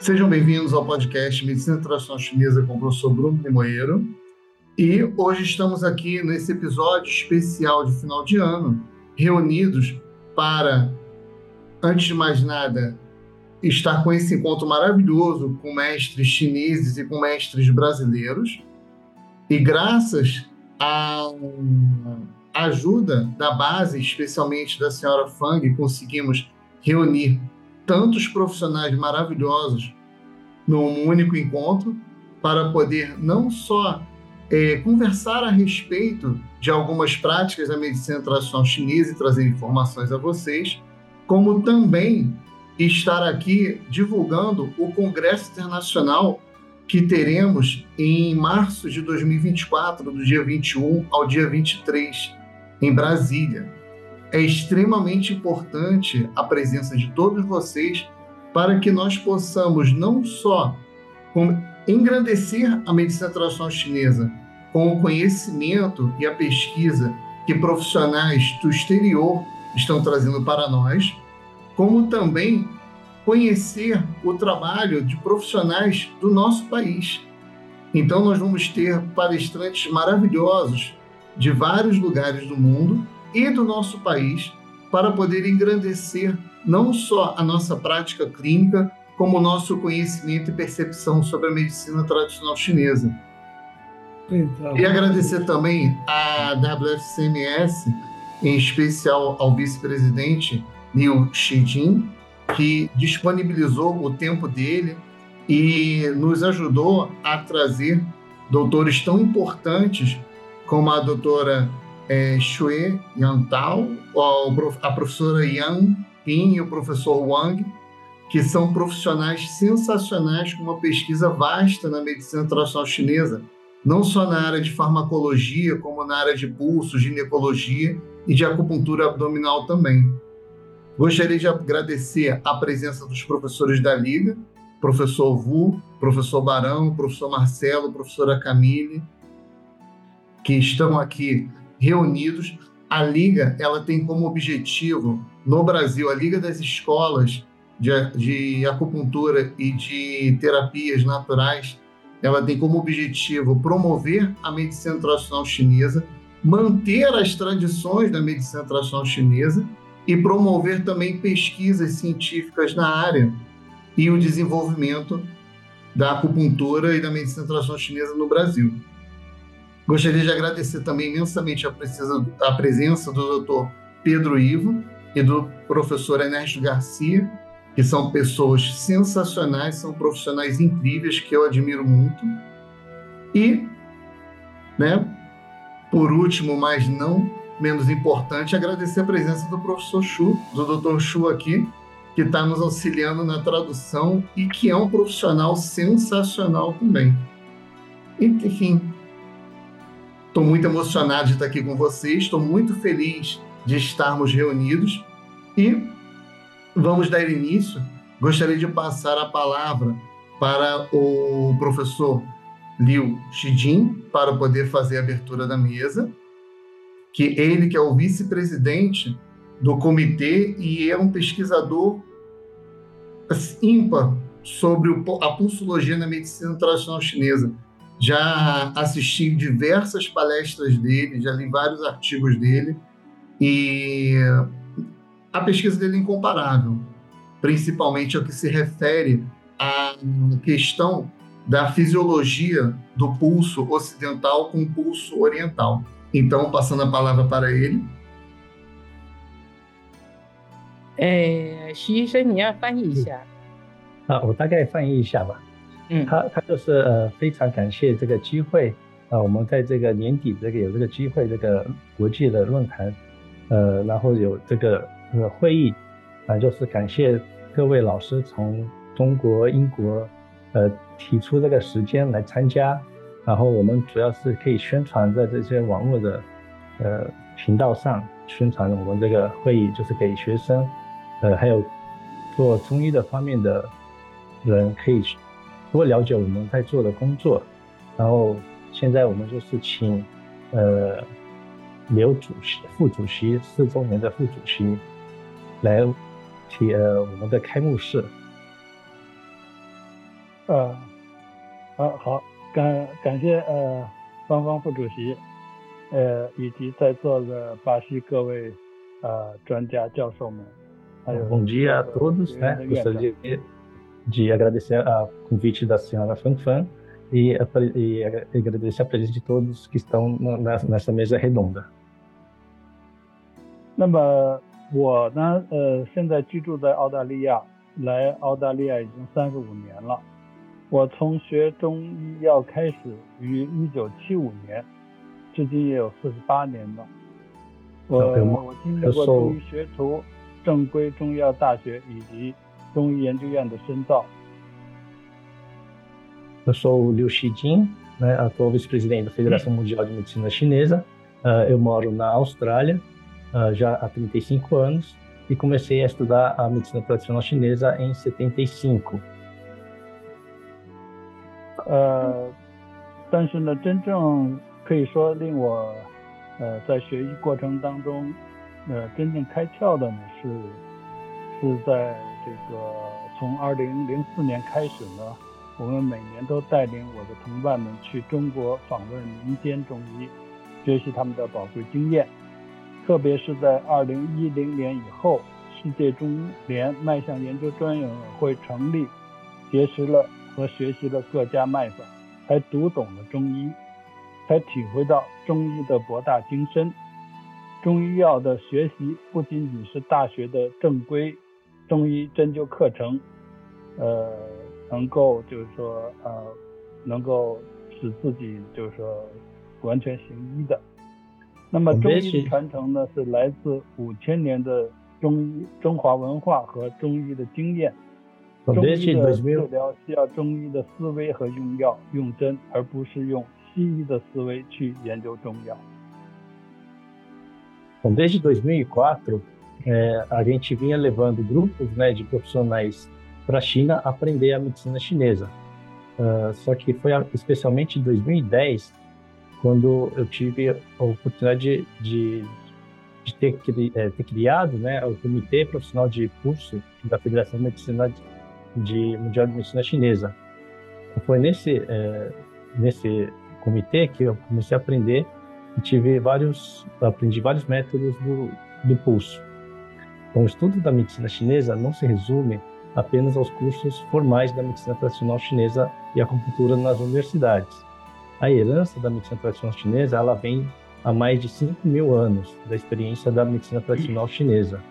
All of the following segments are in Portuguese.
Sejam bem-vindos ao podcast Medicina Tradicional Chinesa com o professor Bruno Limoeiro. E hoje estamos aqui nesse episódio especial de final de ano, reunidos para, antes de mais nada, estar com esse encontro maravilhoso com mestres chineses e com mestres brasileiros. E graças à ajuda da base, especialmente da senhora Fang, conseguimos reunir tantos profissionais maravilhosos num único encontro para poder não só é, conversar a respeito de algumas práticas da medicina tradicional chinesa e trazer informações a vocês, como também estar aqui divulgando o Congresso Internacional que teremos em março de 2024, do dia 21 ao dia 23, em Brasília. É extremamente importante a presença de todos vocês para que nós possamos não só engrandecer a medicina tradicional chinesa com o conhecimento e a pesquisa que profissionais do exterior estão trazendo para nós, como também conhecer o trabalho de profissionais do nosso país. Então, nós vamos ter palestrantes maravilhosos de vários lugares do mundo e do nosso país para poder engrandecer não só a nossa prática clínica, como o nosso conhecimento e percepção sobre a medicina tradicional chinesa. Então, e agradecer também à WFCMS, em especial ao vice-presidente Liu Xijin, que disponibilizou o tempo dele e nos ajudou a trazer doutores tão importantes como a doutora é, Xue Yantao, a professora Yang Pin e o professor Wang, que são profissionais sensacionais com uma pesquisa vasta na medicina tradicional chinesa, não só na área de farmacologia, como na área de pulso, ginecologia e de acupuntura abdominal também. Gostaria de agradecer a presença dos professores da Liga, professor Vu, professor Barão, professor Marcelo, professora Camille, que estão aqui reunidos. A Liga ela tem como objetivo, no Brasil, a Liga das Escolas de, de Acupuntura e de Terapias Naturais, ela tem como objetivo promover a medicina tradicional chinesa, manter as tradições da medicina tradicional chinesa e promover também pesquisas científicas na área e o desenvolvimento da acupuntura e da medicina tradicional chinesa no Brasil. Gostaria de agradecer também imensamente a, a presença do Dr. Pedro Ivo e do professor Ernesto Garcia, que são pessoas sensacionais, são profissionais incríveis que eu admiro muito. E, né, por último, mas não menos importante, agradecer a presença do professor Chu, do Dr. Chu aqui, que está nos auxiliando na tradução e que é um profissional sensacional também. Enfim, Estou muito emocionado de estar aqui com vocês, estou muito feliz de estarmos reunidos. E vamos dar início. Gostaria de passar a palavra para o professor Liu Xijin para poder fazer a abertura da mesa, que ele que é o vice-presidente do comitê e é um pesquisador ímpar sobre a pulsologia na medicina tradicional chinesa já assisti diversas palestras dele, já li vários artigos dele e a pesquisa dele é incomparável, principalmente ao que se refere à questão da fisiologia do pulso ocidental com o pulso oriental. Então, passando a palavra para ele. 哎，徐医生，你要翻译一下。啊，我大概翻译一下吧。 嗯，他他就是呃非常感谢这个机会啊，我们在这个年底这个有这个机会，这个国际的论坛，呃，然后有这个呃会议，啊，就是感谢各位老师从中国、英国，呃，提出这个时间来参加，然后我们主要是可以宣传在这些网络的呃频道上宣传我们这个会议，就是给学生，呃，还有做中医的方面的人可以。多了解我们在做的工作，然后现在我们就是请呃刘主席、副主席四周年的副主席来提呃我们的开幕式。呃，好好感感谢呃方方副主席，呃以及在座的巴西各位呃专家教授们，还有 Bom dia a todos, né? Gostaria de, de agradecer a convite da senhora Fanfan e, e agradecer a presença de todos que estão nessa mesa redonda. 那么我呢，呃，现在居住在澳大利亚，来澳大利亚已经三十五年了。我从学中医药开始于一九七五年，至今也有四十八年了。我我经历过中医学徒、正规中医药大学以及 中医研究院的深造。Eu sou o Liu Xijin, né, atual vice-presidente da Federação Mundial de Medicina Chinesa. Uh, eu moro na Austrália uh, já há 35 anos e comecei a estudar a medicina tradicional chinesa em 75. 呃，但是呢，真正可以说令我呃在学习过程当中，呃真正开窍的呢是 是在这个从二零零四年开始呢，我们每年都带领我的同伴们去中国访问民间中医，学习他们的宝贵经验。特别是在二零一零年以后，世界中联脉象研究专业委员会成立，结识了和学习了各家脉法，才读懂了中医，才体会到中医的博大精深。中医药的学习不仅仅是大学的正规中医针灸课程，呃，能够就是说呃，能够使自己就是说完全行医的。那么中医传承呢，是来自五千年的中医中华文化和中医的经验。中医的治疗需要中医的思维和用药用针，而不是用西医的思维去研究中药。Desde 2004, é, a gente vinha levando grupos né, de profissionais para a China aprender a medicina chinesa. Uh, só que foi especialmente em 2010 quando eu tive a oportunidade de, de ter, é, ter, criado né, o Comitê Profissional de Curso da Federação de Medicina de, Mundial de Medicina Chinesa. Então, foi nesse, é, nesse comitê que eu comecei a aprender e tive vários, aprendi vários métodos do, do pulso. Então, o estudo da medicina chinesa não se resume apenas aos cursos formais da medicina tradicional chinesa e acupuntura nas universidades a herança da medicina tradicional chinesa ela vem há mais de 5 mil anos da experiência da medicina tradicional chinesa.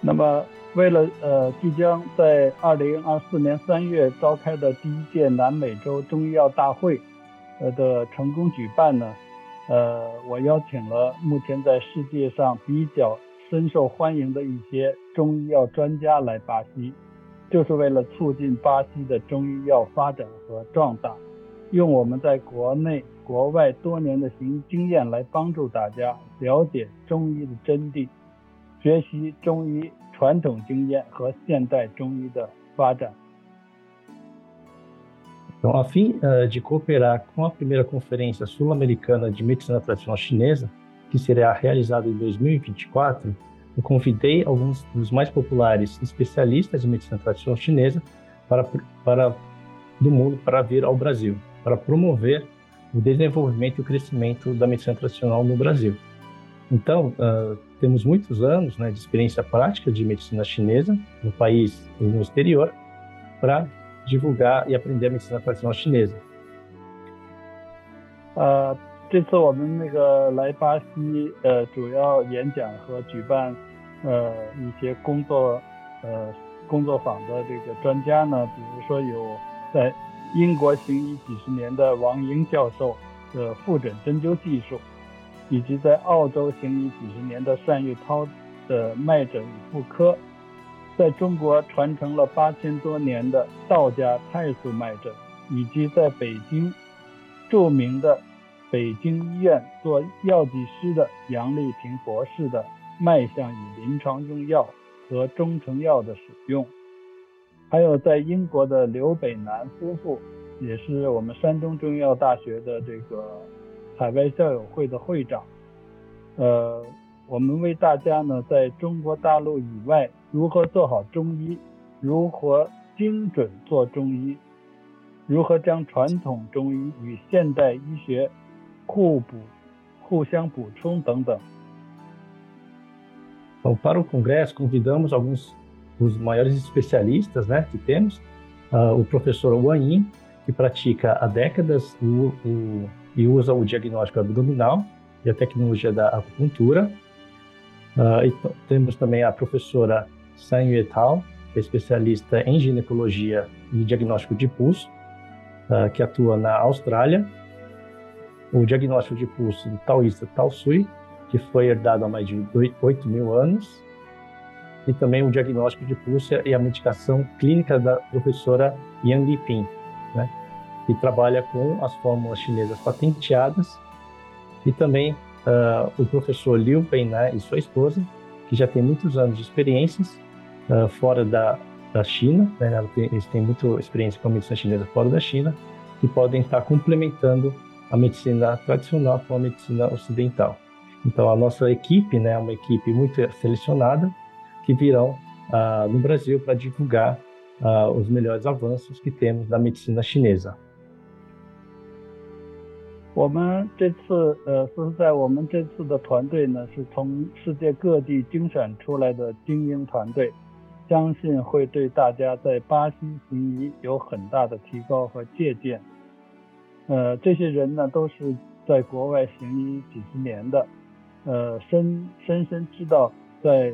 那么，为了呃即将在二零二四年三月召开的第一届南美洲中医药大会呃的成功举办呢， 呃，我邀请了目前在世界上比较深受欢迎的一些中医药专家来巴西。就是为了促进巴西的中医药发展和壮大，用我们在国内、国外多年的行经验来帮助大家了解中医的真谛，学习中医传统经验和现代中医的发展。Então, a fim uh, de cooperar com a primeira Conferência Sul-Americana de Medicina Tradicional Chinesa, que será realizada em 2024, eu convidei alguns dos mais populares especialistas em medicina tradicional chinesa para, para do mundo para vir ao Brasil, para promover o desenvolvimento e o crescimento da medicina tradicional no Brasil. Então, uh, temos muitos anos né, de experiência prática de medicina chinesa no país e no exterior para divulgar e aprender a medicina tradicional chinesa. Uh, 这次我们那个来巴西，呃，主要演讲和举办呃，一些工作，呃，工作坊的这个专家呢，比如说有在英国行医几十年的王英教授的复诊针灸技术，以及在澳洲行医几十年的单玉涛的脉诊妇科，在中国传承了八千多年的道家太素脉诊，以及在北京著名的北京医院做药剂师的杨丽萍博士的。脉象与临床用药和中成药的使用，还有在英国的刘北南夫妇，也是我们山东中医药大学的这个海外校友会的会长。呃，我们为大家呢，在中国大陆以外如何做好中医， 如何精准做中医，如何将传统中医与现代医学互补、互相补充等等。Então, para o congresso, convidamos alguns dos maiores especialistas né, que temos, uh, o professor Wang Yin, que pratica há décadas o, o, e usa o diagnóstico abdominal e a tecnologia da acupuntura. Uh, temos também a professora San Yue Tao, é especialista em ginecologia e diagnóstico de pulso, uh, que atua na Austrália. O diagnóstico de pulso do taoísta Tao Sui, que foi herdado há mais de 8 mil anos. E também o diagnóstico de pulso e a medicação clínica da professora Yang Liping, né, que trabalha com as fórmulas chinesas patenteadas. E também uh, o professor Liu Peinan e sua esposa, que já tem muitos anos de experiências uh, fora da, da China, né? eles têm muita experiência com a medicina chinesa fora da China, que podem estar complementando a medicina tradicional com a medicina ocidental. Então, a nossa equipe né, é uma equipe muito selecionada que virão uh, no Brasil para divulgar os melhores avanços que temos na medicina chinesa. 我们这次，呃，说实在，我们这次的团队呢，是从世界各地精选出来的精英团队，相信会对大家在巴西行医有很大的提高和借鉴。呃，这些人呢，都是在国外行医几十年的，呃，深深深知道在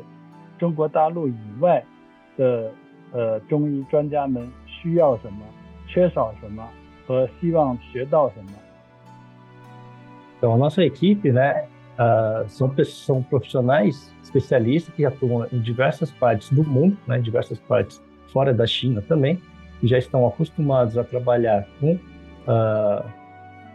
中国大陆以外的呃中医专家们需要什么、缺少什么和希望学到什么。Então, a nossa equipe, né, uh, são, são profissionais especialistas que atuam em diversas partes do mundo, né, em diversas partes fora da China também, que já estão acostumados a trabalhar com uh,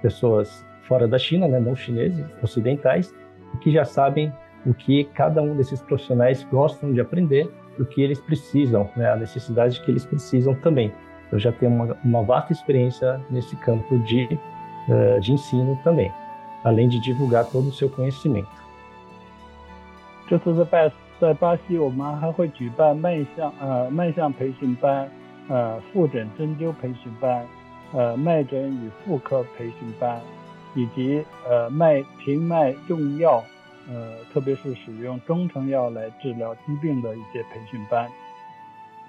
pessoas fora da China, né, não chineses, ocidentais, que já sabem o que cada um desses profissionais gostam de aprender, o que eles precisam, né, a necessidade que eles precisam também. Eu já tenho uma, uma vasta experiência nesse campo de, uh, de ensino também, além de divulgar todo o seu conhecimento. 这次在巴在巴西，我们还会举办脉象呃脉象培训班、呃复诊针灸培训班、呃脉诊与妇科培训班，以及呃脉平脉用药，呃特别是使用中成药来治疗疾病的一些培训班，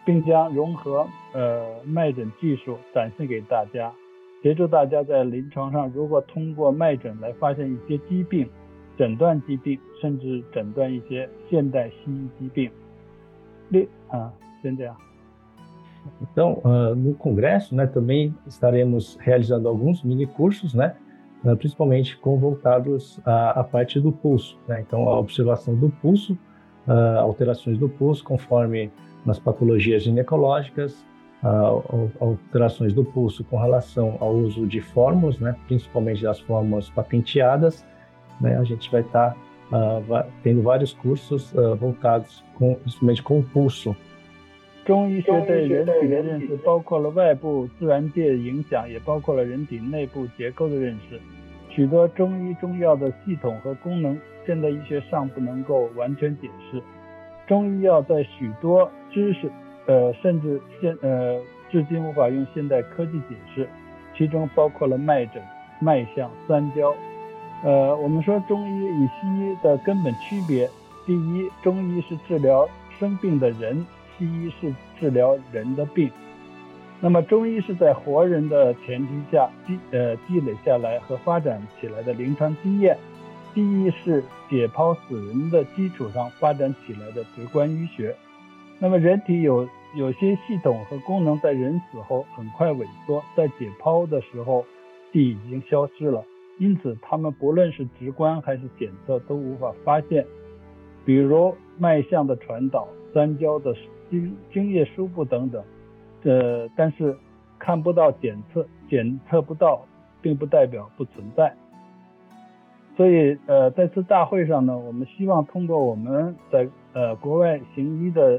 并将融合呃脉诊技术展现给大家，协助大家在临床上如果通过脉诊来发现一些疾病，诊断疾病，甚至诊断一些现代西医疾病。另啊，先这样。Então, uh, no congresso, né, também estaremos realizando alguns mini cursos, né, uh, principalmente com voltados à, à, parte do pulso. Né? Então, a observação do pulso, uh, alterações do pulso conforme nas patologias ginecológicas, alterações do pulso com relação ao uso de fórmulas, né, principalmente das fórmulas patenteadas. Né? A gente vai estar tá, tendo vários cursos voltados com, principalmente com o pulso. 中医学对人体的认识包括了外部自然界影响，也包括了人体内部结构的认识。许多中医中药的系统和功能，现代医学尚不能够完全解释。中医药在许多知识， 呃，甚至现呃，至今无法用现代科技解释。其中包括了脉诊、脉象、三焦。呃，我们说中医与西医的根本区别：第一，中医是治疗生病的人。西医是治疗人的病，那么中医是在活人的前提下积呃积累下来和发展起来的临床经验，西医是解剖死人的基础上发展起来的直观医学。那么人体有有些系统和功能在人死后很快萎缩，在解剖的时候已经消失了，因此他们不论是直观还是检测都无法发现，比如脉象的传导、三焦的。精精液输布等等，呃，但是看不到检测，检测不到，并不代表不存在。所以，呃，在次大会上呢，我们希望通过我们在呃国外行医的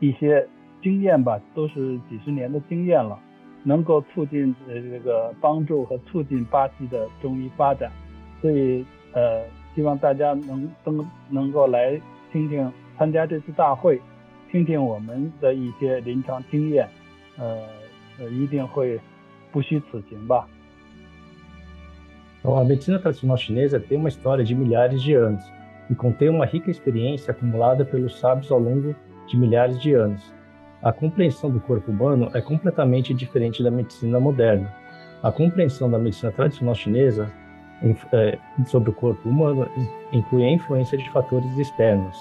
一些经验吧，都是几十年的经验了，能够促进呃这个帮助和促进巴西的中医发展。所以，呃，希望大家能能能够来听听参加这次大会。听听我们的一些临床经验，呃呃，一定会不虚此行吧。De milhares de anos. A compreensão do corpo humano é completamente diferente da medicina moderna. A compreensão da medicina tradicional chinesa é, sobre o corpo humano inclui a influência de fatores externos.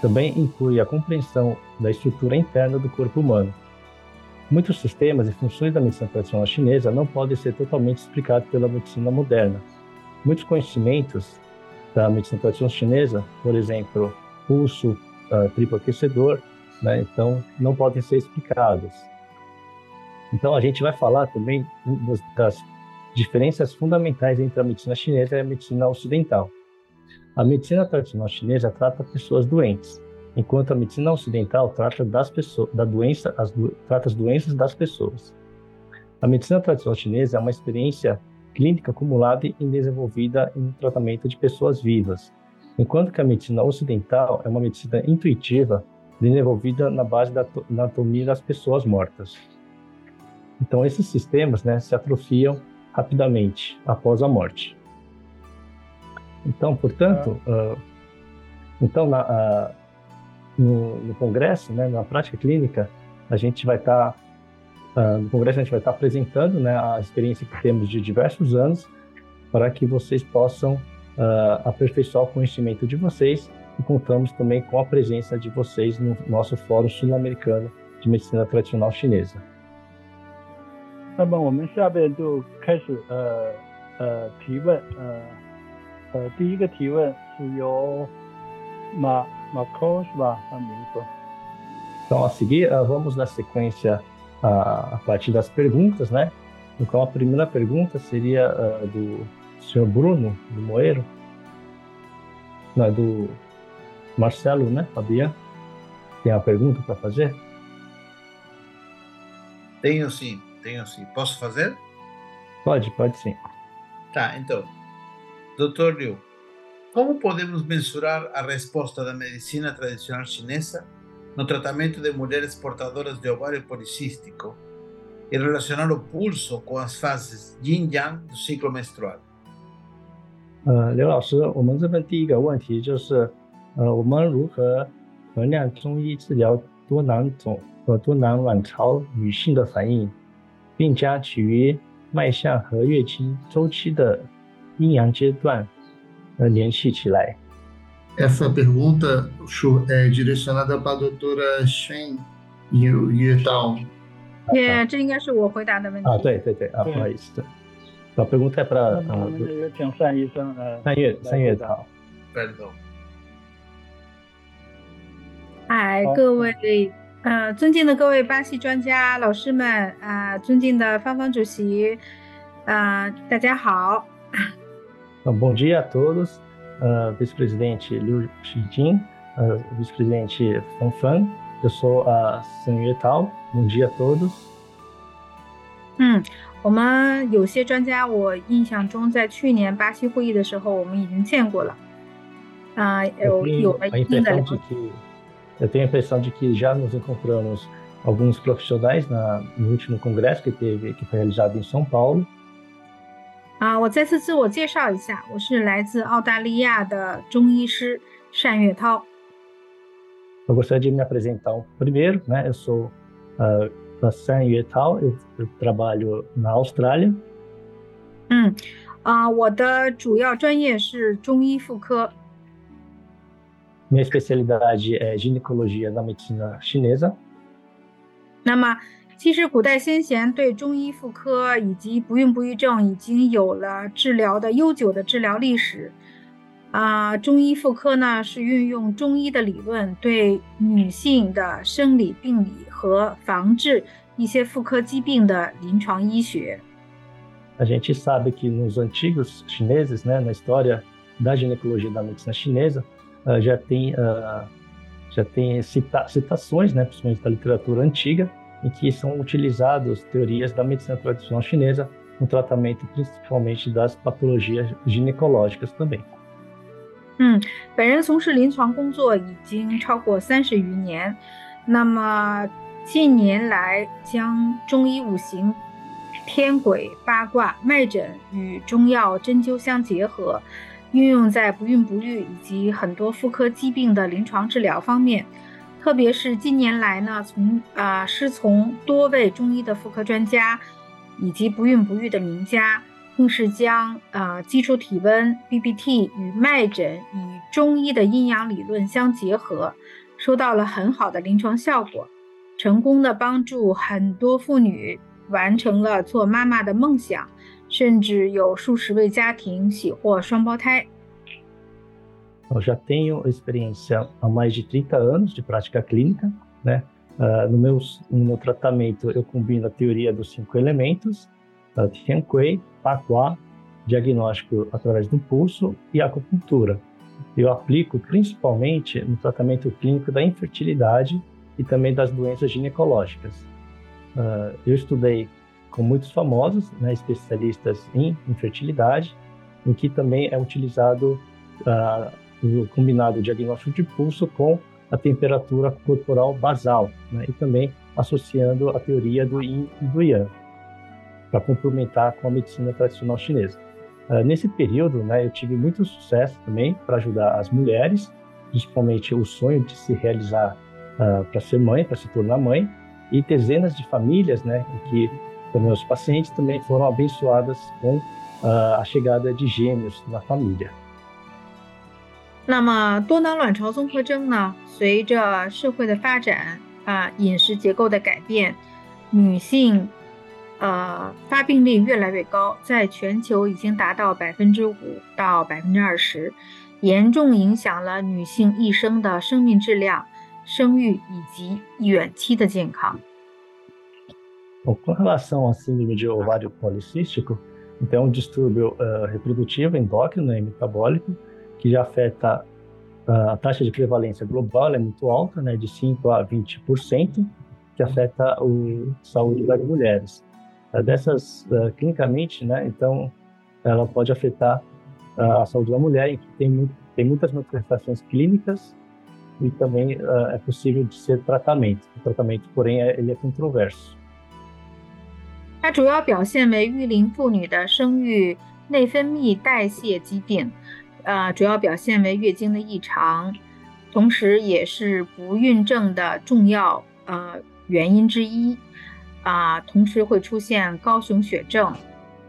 Também inclui a compreensão da estrutura interna do corpo humano. Muitos sistemas e funções da medicina tradicional chinesa não podem ser totalmente explicados pela medicina moderna. Muitos conhecimentos da medicina tradicional chinesa, por exemplo, pulso, uh, triplo aquecedor, né, então não podem ser explicados. Então a gente vai falar também das diferenças fundamentais entre a medicina chinesa e a medicina ocidental. A medicina tradicional chinesa trata pessoas doentes, enquanto a medicina ocidental trata das pessoas, da doença, as, trata as doenças das pessoas. A medicina tradicional chinesa é uma experiência clínica acumulada e desenvolvida em tratamento de pessoas vivas, enquanto que a medicina ocidental é uma medicina intuitiva desenvolvida na base da anatomia das pessoas mortas. Então, esses sistemas né, se atrofiam rapidamente após a morte. Então, portanto, uh, então na, uh, no, no, congresso, né, na prática clínica, a gente vai estar tá, uh, no congresso a gente vai estar tá apresentando né, a experiência que temos de diversos anos para que vocês possam aperfeiçoar o conhecimento de vocês e contamos também com a presença de vocês no nosso Fórum Sul-Americano de Medicina Tradicional Chinesa. 那么我们下边就开始呃呃提问，呃呃第一个提问是由马马科是吧？他名字。Então a seguir uh, vamos na sequência uh, a partir das perguntas, né? Então a primeira pergunta seria uh, do senhor Bruno do Moeiro, não é do Marcelo, né? Fabian, tem a pergunta para fazer? Tenho sim. Tenho sim. Posso fazer? Pode, pode sim. Tá, então. Doutor Liu, como podemos mensurar a resposta da medicina tradicional chinesa no tratamento de mulheres portadoras de ovário policístico e relacionar o pulso com as fases yin-yang do ciclo menstrual? 呃，刘老师，我们这边第一个问题就是，呃，我们如何衡量中医治疗多囊肿和多囊卵巢女性的反应并将其与脉象和月经周期的阴阳阶段呃联系起来。Essa pergunta é direcionada para a doutora Shen Yuetao. 也，这应该是我回答的问题。啊，对对对，啊，不好意思。把 pergunta é para 呃，请单医生呃，三月三月好。Perdão。嗨，各位呃，尊敬的各位巴西专家老师们啊，尊敬的方方主席啊，大家好。Bom dia a todos, vice-presidente Liu Xijin, vice-presidente Fan Fan, eu sou a San Yue Tao. Bom dia a todos. 嗯， 我们有些专家，我印象中在去年巴西会议的时候，我们已经见过了。啊，有有了一定的了解。Eu tenho a impressão de que já nos encontramos alguns profissionais na, no último congresso que teve, que foi realizado em São Paulo. 啊，我再次自我介绍一下，我是来自澳大利亚的中医师单月涛。Eu gostaria de me apresentar primeiro, né? Eu sou uh, a San Yuetal, eu, eu trabalho na Austrália. 嗯，啊，我的主要专业是中医妇科。minha especialidade é ginecologia na medicina chinesa. 那么，其实古代先贤对中医妇科以及不孕不育症已经有了治疗的悠久的治疗历史。啊，中医妇科呢是运用中医的理论对女性的生理病理和防治一些妇科疾病的临床医学。A gente sabe que nos antigos chineses, né, na história da ginecologia da medicina chinesa, uh, já tem, uh, já tem cita citações, né, principalmente da literatura antiga, em que são utilizadas teorias da medicina tradicional chinesa no tratamento principalmente das patologias ginecológicas também. 嗯，本人从事临床工作已经超过三十余年，那么 近年来将中医五行、天癸、八卦、脉诊与中药针灸相结合，运用在不孕不育以及很多妇科疾病的临床治疗方面。特别是近年来呢，从啊师从多位中医的妇科专家以及不孕不育的名家。更是将啊基础体温 BBT 与脉诊与中医的阴阳理论相结合，收到了很好的临床效果，成功的帮助很多妇女完成了做妈妈的梦想，甚至有数十位家庭喜获双胞胎。Eu já tenho experiência há mais de 30 anos de prática clínica, né? No meu no meu tratamento eu combino a teoria dos cinco elementos, Tian Kui, Paquá, diagnóstico através do pulso e acupuntura. Eu aplico principalmente no tratamento clínico da infertilidade e também das doenças ginecológicas. Uh, eu estudei com muitos famosos, né, especialistas em infertilidade, em que também é utilizado uh, o combinado diagnóstico de pulso com a temperatura corporal basal, né, e também associando a teoria do Yin e do Yang para complementar com a medicina tradicional chinesa. Uh, nesse período, né, eu tive muito sucesso também para ajudar as mulheres, principalmente o sonho de se realizar 那么多囊卵巢综合征呢？随着社会的发展啊，饮食结构的改变，女性呃，发病率越来越高，在全球已经达到百分之五到百分之二十，严重影响了女性一生的生命质量、生育以及远期的健康。Bom, com relação à síndrome de ovário policístico, então é um distúrbio uh, reprodutivo endócrino e metabólico que já afeta uh, a taxa de prevalência global é muito alta, né, de 5 a 20%, que afeta a saúde das mulheres. dessas, uh, clinicamente, né, então, ela pode afetar uh, a saúde da mulher, em que tem, muito, tem muitas manifestações clínicas e também uh, é possível de ser tratamento. O tratamento, porém, é, ele é controverso. 它主要表现为育龄妇女的生育内分泌代谢疾病，呃，主要表现为月经的异常，同时也是不孕症的重要呃原因之一。啊，同时会出现高雄血症、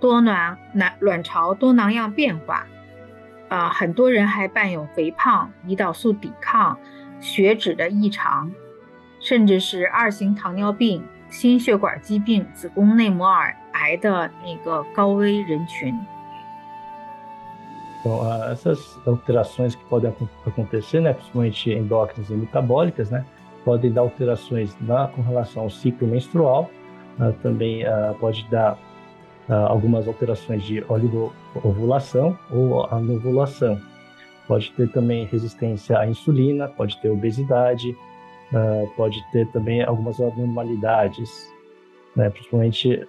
多囊卵卵巢多囊样变化，啊，很多人还伴有肥胖、胰岛素抵抗、血脂的异常，甚至是二型糖尿病、心血管疾病、子宫内膜癌的那个高危人群。Então, essas alterações que podem acontecer, né, principalmente endócrinas e metabólicas, né, podem dar alterações na, com relação ao ciclo menstrual uh, também uh, pode dar uh, algumas alterações de oligoovulação ou anovulação. Pode ter também resistência à insulina, pode ter obesidade, pode ter também algumas anormalidades, né, principalmente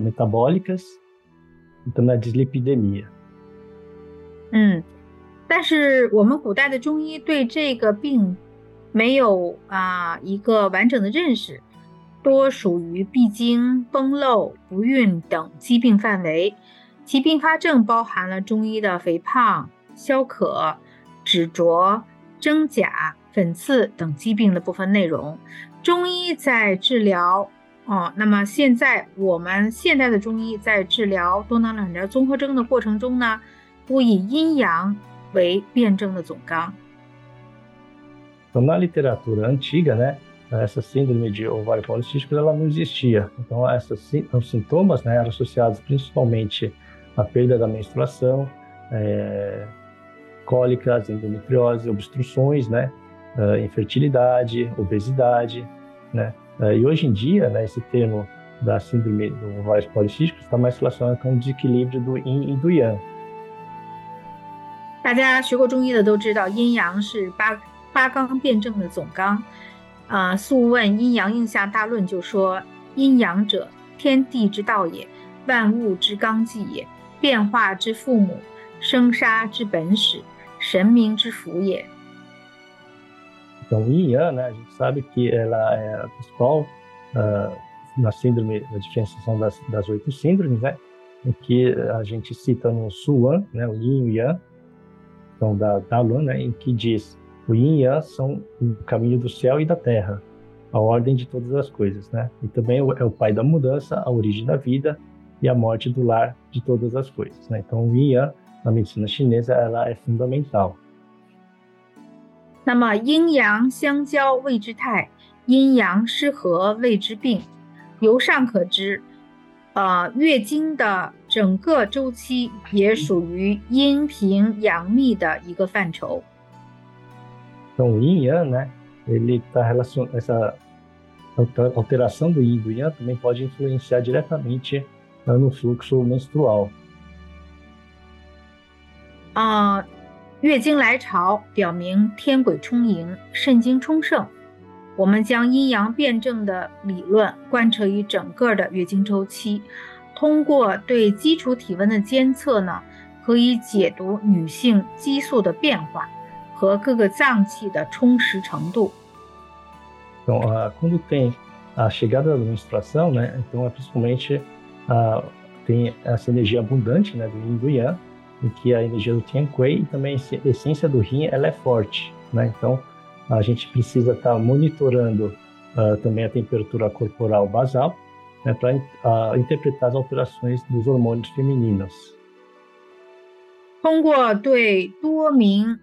metabólicas e também a dislipidemia. 嗯，但是我们古代的中医对这个病没有啊一个完整的认识，多属于闭经、崩漏、不孕等疾病范围，其并发症包含了中医的肥胖、 消渴、脂浊、真假、粉刺等疾病的部分内容。中医在治疗哦，那么现在我们现代的中医在治疗多囊卵巢综合征的过程中呢，不以阴阳为辩证的总纲。Na literatura antiga, né? essa síndrome de ovário policístico ela não existia. Então, esses os sintomas né, eram associados principalmente à perda da menstruação, é, cólicas, endometriose, obstruções, né, uh, infertilidade, obesidade, né. Uh, e hoje em dia, né, esse termo da síndrome do ovário policístico está mais relacionado com o desequilíbrio do Yin e do Yang. 大家学过中医的都知道，阴阳是八八纲辩证的总纲。啊，《素问阴阳应象大论》就说：“阴阳者，天地之道也，万物之纲纪也，变化之父母，生杀之本始， 神明之福也。Então, Yin Yang, né, a gente sabe que ela é a principal uh, na síndrome, a diferenciação das, das oito síndromes, né, em que a gente cita no Suan, né, o Yin e o Yang, então da, da Luan, né, em que diz o Yin e Yang são o caminho do céu e da terra, a ordem de todas as coisas, né, e também é o pai da mudança, a origem da vida e a morte do lar de todas as coisas, né, então o Yin e Yang na medicina chinesa ela é fundamental. 那么阴阳相交谓之态，阴阳失和谓之病。由上可知，呃，月经的整个周期也属于阴平阳秘的一个范畴。Então, o yin yang, né? Ele está relacionado essa alteração do yin e do yang também pode influenciar diretamente no fluxo menstrual. 啊。月经来潮表明天癸充盈，肾精充盛。我们将阴阳辩证的理论贯彻于整个的月经周期，通过对基础体温的监测呢，可以解读女性激素的变化和各个脏器的充实程度。Então, quando tem a chegada da menstruação, né? Então, é principalmente tem essa energia abundante, né? Do yin do yang. em que a energia do Tianquei e também a essência do Yin ela é forte, né? Então a gente precisa estar tá monitorando uh, também a temperatura corporal basal né, para uh, interpretar as alterações dos hormônios femininos. 通过对多名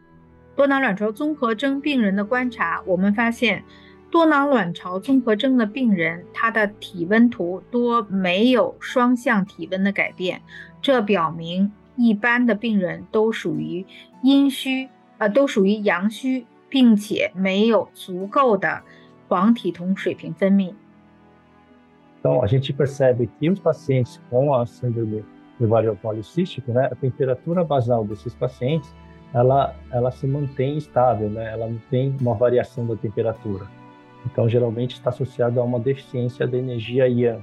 多囊卵巢综合征病人的观察，我们发现多囊卵巢综合征的病人，他的体温图多没有双向体温的改变，这表明 一般的病人都属于阴虚，呃，都属于阳虚，并且没有足够的黄体酮水平分泌。Então, a gente percebe que os pacientes com a síndrome do ovário policístico, né, a temperatura basal desses pacientes, ela, ela se mantém estável, né, ela não tem uma variação da temperatura. Então, geralmente está associado a uma deficiência da energia yang.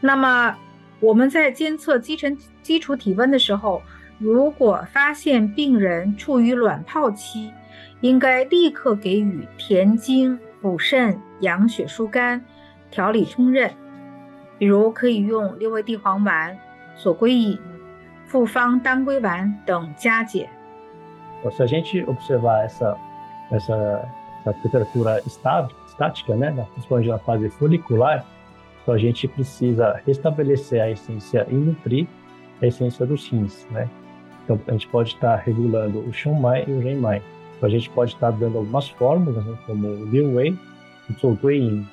那么 我们在监测基层基础体温的时候，如果发现病人处于卵泡期，应该立刻给予填精、补肾、养血疏肝、调理冲任，比如可以用六味地黄丸、左归饮、复方当归丸等加减。Se a gente observar essa essa essa temperatura estável, estática, né, principalmente na fase folicular Então a gente precisa restabelecer a essência e nutrir a essência dos rins, né? Então a gente pode estar regulando o Shunmai e o Renmai. Então a gente pode estar dando algumas fórmulas, né, como o Liu Wei e o Zhou Gui Yin.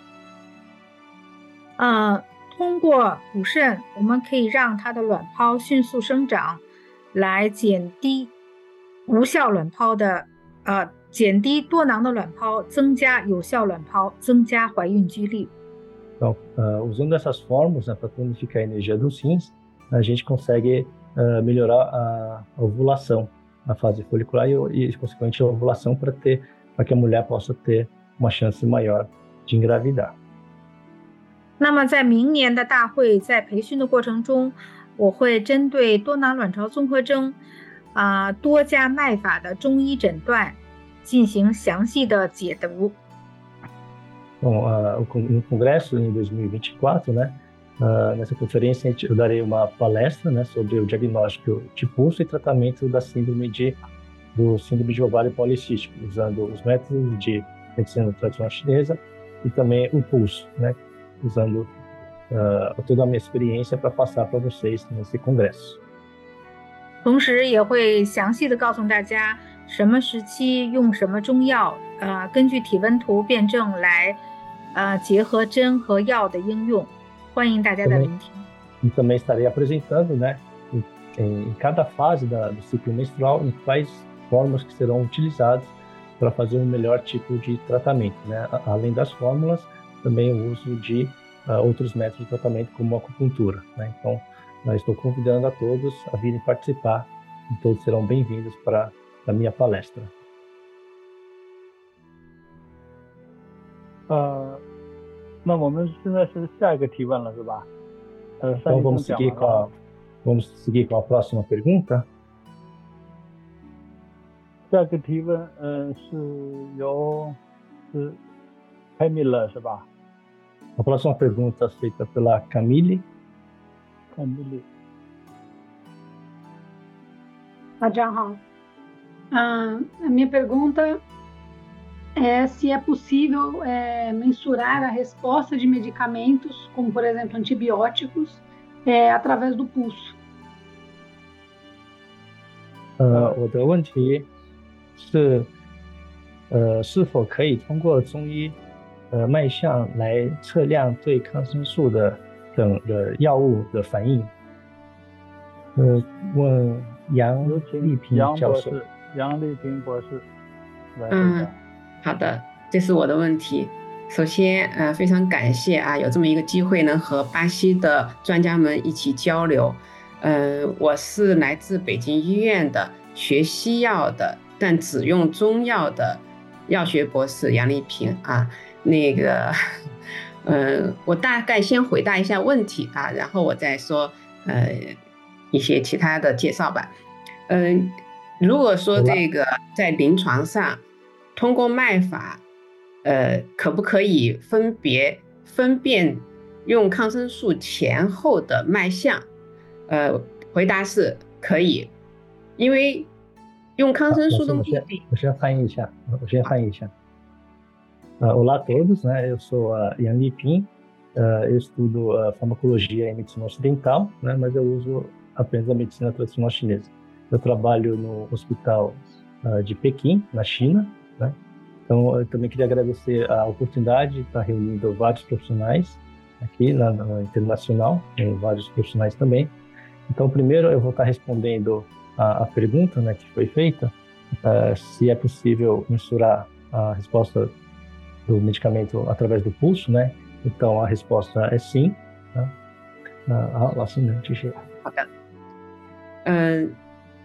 呃，通过补肾，我们可以让它的卵泡迅速生长，来减低无效卵泡的呃减低多囊的卵泡，增加有效卵泡，增加怀孕几率。 então, uh, usando essas fórmulas né, para tonificar a energia dos rins, a gente consegue uh, melhorar a, ovulação, a fase folicular e, e consequentemente, a ovulação para ter, para que a mulher possa ter uma chance maior de engravidar. 那么，在明年的大会在培训的过程中，我会针对多囊卵巢综合征，啊、呃，多家脉法的中医诊断进行详细的解读。 Bom, uh, no congresso em 2024, né, uh, nessa conferência eu darei uma palestra, né, sobre o diagnóstico de pulso e tratamento da síndrome de do síndrome de ovário policístico, usando os métodos de medicina tradicional chinesa e também o pulso, né, usando uh, toda a minha experiência para passar para vocês nesse congresso. 同时也会详细的告诉大家什么时期用什么中药，呃，根据体温图辩证来 呃结合针和药的应用，欢迎大家的聆听。E também estarei apresentando, né, em, em cada fase da, do ciclo menstrual, em quais fórmulas que serão utilizadas para fazer um melhor tipo de tratamento, né? Além das fórmulas, também o uso de uh, outros métodos de tratamento, como a acupuntura, né? Então, uh, estou convidando a todos a virem participar e todos serão bem-vindos para a minha palestra. 呃，那我们现在是下一个提问了，是吧？呃，então vamos seguir com a, vamos seguir com a próxima pergunta. 这个提问，呃，是由是 Camila 是吧？A próxima pergunta feita pela Camille. Camille. 大家好，啊，a minha pergunta é se é possível é, mensurar a resposta de medicamentos, como por exemplo antibióticos, é, através do pulso. 呃，我的问题是，呃，是否可以通过中医呃脉象来测量对抗生素的等的药物的反应？呃，问杨丽萍教授。杨丽萍博士，嗯， 好的，这是我的问题。首先，呃，非常感谢啊，有这么一个机会能和巴西的专家们一起交流。呃，我是来自北京医院的学西药的，但只用中药的药学博士杨丽萍啊。那个，呃，我大概先回答一下问题啊，然后我再说呃一些其他的介绍吧。嗯，如果说这个在临床上通过脉法，呃，可不可以分别分辨用抗生素前后的脉象？呃，回答是可以，因为用抗生素的目的。我先翻译一下，我先翻译一下。Uh, olá todos, né? Eu sou a Ian Lipin, uh, eu estudo uh, farmacologia e medicina ocidental, né? Mas eu uso apenas a medicina tradicional chinesa. Eu trabalho no hospital de Pequim, na China, né? Então, eu também queria agradecer a oportunidade de estar reunindo vários profissionais aqui na, na internacional, tem vários profissionais também, então, primeiro eu vou estar respondendo a, a pergunta né, que foi feita, uh, se é possível mensurar a resposta do medicamento através do pulso, né? Então, a resposta é sim. Né? Uh, 老师能继续。好的。嗯，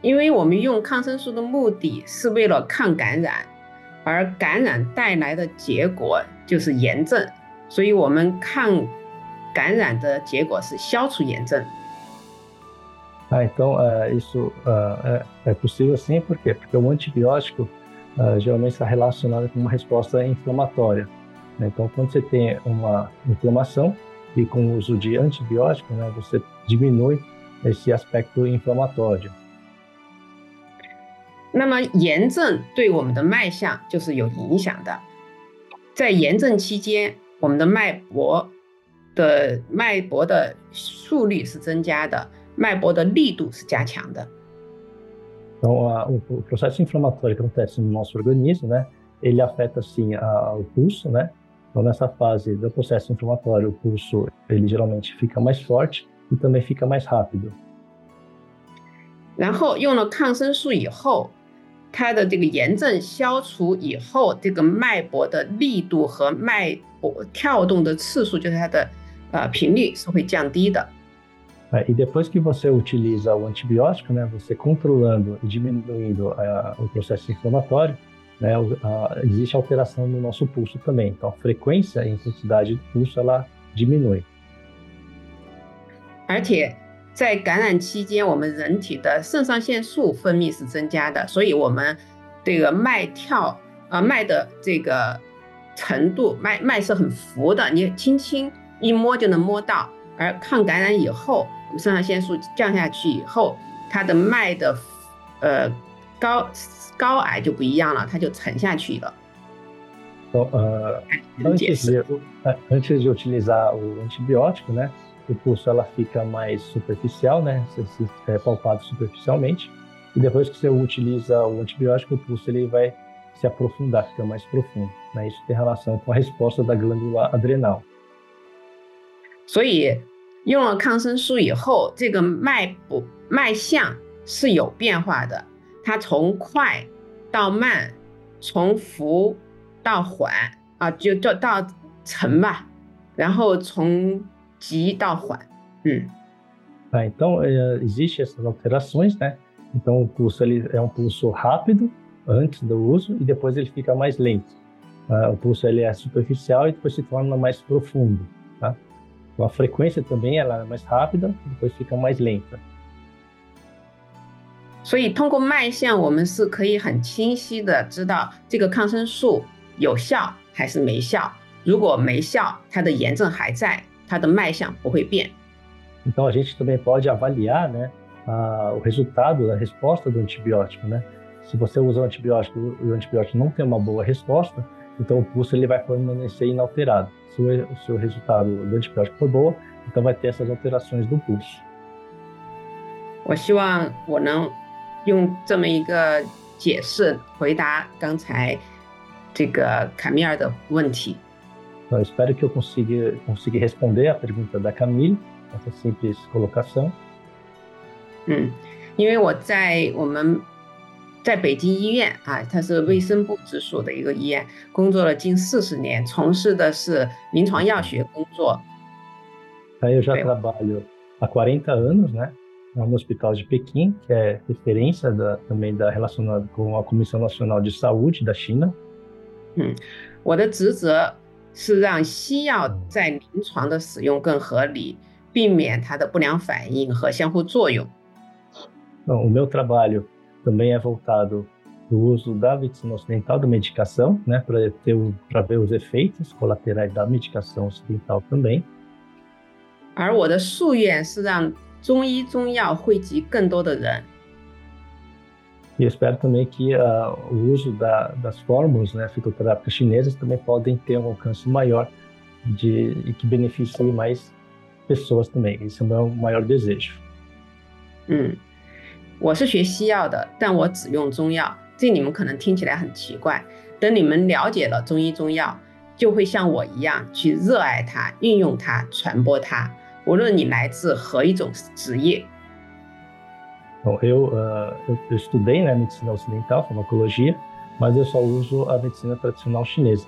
因为我们用抗生素的目的是为了抗感染， 而感染带来的结果就是炎症，所以我们抗感染的结果是消除炎症。ah, então, é, isso é, é, possível sim, por quê? Porque o antibiótico geralmente está relacionado com uma resposta inflamatória. Né? Então, quando você tem uma inflamação e com o uso de antibiótico, né, você diminui esse aspecto inflamatório. 那么炎症对我们的脉象就是有影响的，在炎症期间，我们的脉搏的脉搏的速率是增加的，脉搏的力度是加强的。Então, a, o, o, processo inflamatório que acontece no nosso organismo, né, ele afeta sim a, o pulso, né? Então, nessa fase do processo inflamatório, o pulso ele geralmente fica mais forte e também fica mais rápido. 然后用了抗生素以后，它的这个炎症消除以后，这个脉搏的力度和脉搏跳动的次数，就是它的呃频率是会降低的。é, e depois que você utiliza o antibiótico, né, você controlando e diminuindo a, o processo inflamatório, né, a, existe alteração no nosso pulso também. Então, a frequência e intensidade do pulso ela diminui. 而且在感染期间，我们人体的肾上腺素分泌是增加的，所以我们这个脉跳啊、呃、脉的这个程度，脉脉是很浮的，你轻轻一摸就能摸到。而抗感染以后，我们肾上腺素降下去以后，它的脉的呃高高矮就不一样了，它就沉下去了。呃，antes de antes de utilizar o antibiótico, né, o pulso ela fica mais superficial, né, é palpado superficialmente. E depois que você utiliza o antibiótico, o pulso ele vai se aprofundar, fica mais profundo. Né? Isso tem relação com a resposta da glândula adrenal. 所以用了抗生素以后，这个脉搏脉象是有变化的，它从快到慢，从浮到缓啊，就就到沉吧，然后从 急到缓，嗯。Ah, então existe essas alterações, né? Então o pulso ele é um pulso rápido antes do uso e depois ele fica mais lento. Uh, o pulso ele é superficial e depois se torna mais profundo, tá? A frequência também ela é mais rápida, depois fica mais lenta. 所以通过脉象，我们是可以很清晰的知道这个抗生素有效还是没效。如果没效，它的炎症还在，它的脉象不会变。Então a gente também pode avaliar, né, o resultado da resposta do antibiótico, né? Se você usa o antibiótico e o antibiótico não tem uma boa resposta, então o pulso ele vai permanecer inalterado. Se o seu resultado do antibiótico for boa, então vai ter essas alterações do pulso. 我希望我能用这么一个解释回答刚才这个卡米尔的问题。 Eu espero que eu consiga, consiga responder a pergunta da Camille, essa simples colocação. 嗯，因为我在我们在北京医院啊，它是卫生部直属的一个医院，工作了近四十年，从事的是临床药学工作。Eu já trabalho há 40 anos, né? no Hospital de Pequim, que é referência da, também da relacionada com a Comissão Nacional de Saúde da China. 嗯，我的职责 是让西药在临床的使用更合理，避免它的不良反应和相互作用。O meu trabalho também é voltado do uso da medicina ocidental da medicação, né, para ter para ver os efeitos colaterais da medicação ocidental também. 而我的夙愿是让中医中药惠及更多的人。E espero também que uh, o uso da, das fórmulas né, fitoterápicas chinesas também podem ter um alcance maior de, e que beneficie mais pessoas também. Esse é o meu maior desejo. 嗯，我是学西药的，但我只用中药。这你们可能听起来很奇怪。等你们了解了中医中药，就会像我一样去热爱它、运用它、传播它。无论你来自何一种职业。Bom, eu, uh, eu, eu, estudei né, medicina ocidental, farmacologia, mas eu só uso a medicina tradicional chinesa.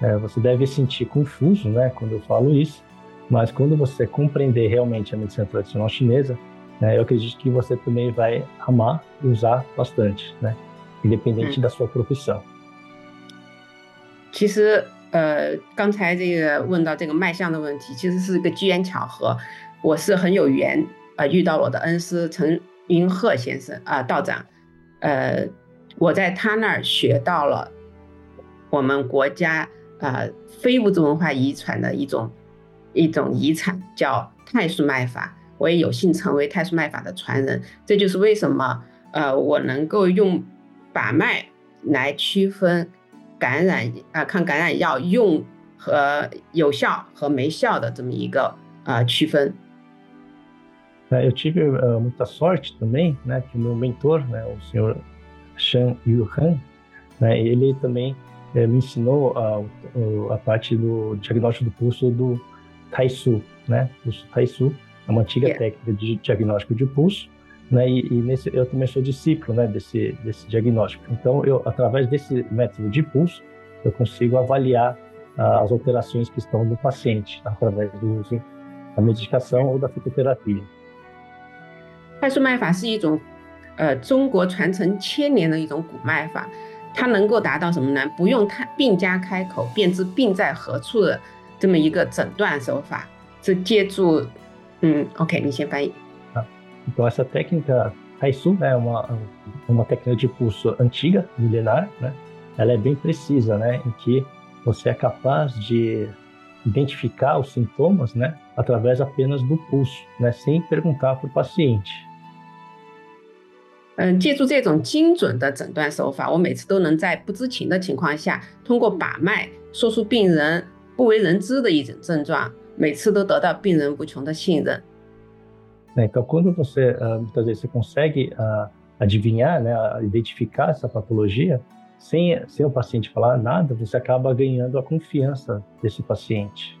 É, você deve sentir confuso né, quando eu falo isso, mas quando você compreender realmente a medicina tradicional chinesa, né, eu acredito que você também vai amar e usar bastante, né, independente hum. da sua profissão. 其实呃，刚才这个问到这个脉象的问题，其实是一个机缘巧合。我是很有缘啊，遇到了我的恩师陈 云鹤先生啊，道长。呃，我在他那儿学到了我们国家啊非物质文化遗产的一种一种遗产，叫太素脉法。我也有幸成为太素脉法的传人。这就是为什么呃，我能够用把脉来区分。感染啊，抗感染药用和有效和没效的这么一个啊区分。Eu tive uh, muita sorte também, né, que o meu mentor, né, o senhor Shan Yuhan, né, ele também eh, me ensinou a, a parte do diagnóstico do pulso do Taisu, né, pulso Taisu, é uma antiga yeah. técnica de diagnóstico de pulso, né? E, e, nesse eu também sou discípulo, né, desse desse diagnóstico. Então eu através desse método de pulso eu consigo avaliar uh, as alterações que estão no paciente através do uso da medicação ou da fitoterapia. 快速脉法是一种，呃，中国传承千年的一种古脉法，它能够达到什么呢？不用太病家开口便知病在何处的这么一个诊断手法，是借助，嗯，OK，你先翻译。Então, essa técnica Taisu é uma, uma técnica de pulso antiga, milenar, né? Ela é bem precisa, né? Em que você é capaz de identificar os sintomas, né? Através apenas do pulso, né? Sem perguntar para o paciente. 嗯，借助这种精准的诊断手法，我每次都能在不知情的情况下，通过把脉说出病人不为人知的一种症状，每次都得到病人无穷的信任。Né? Então, quando você, uh, muitas vezes, você consegue uh, adivinhar, né, identificar essa patologia, sem, sem o paciente falar nada, você acaba ganhando a confiança desse paciente.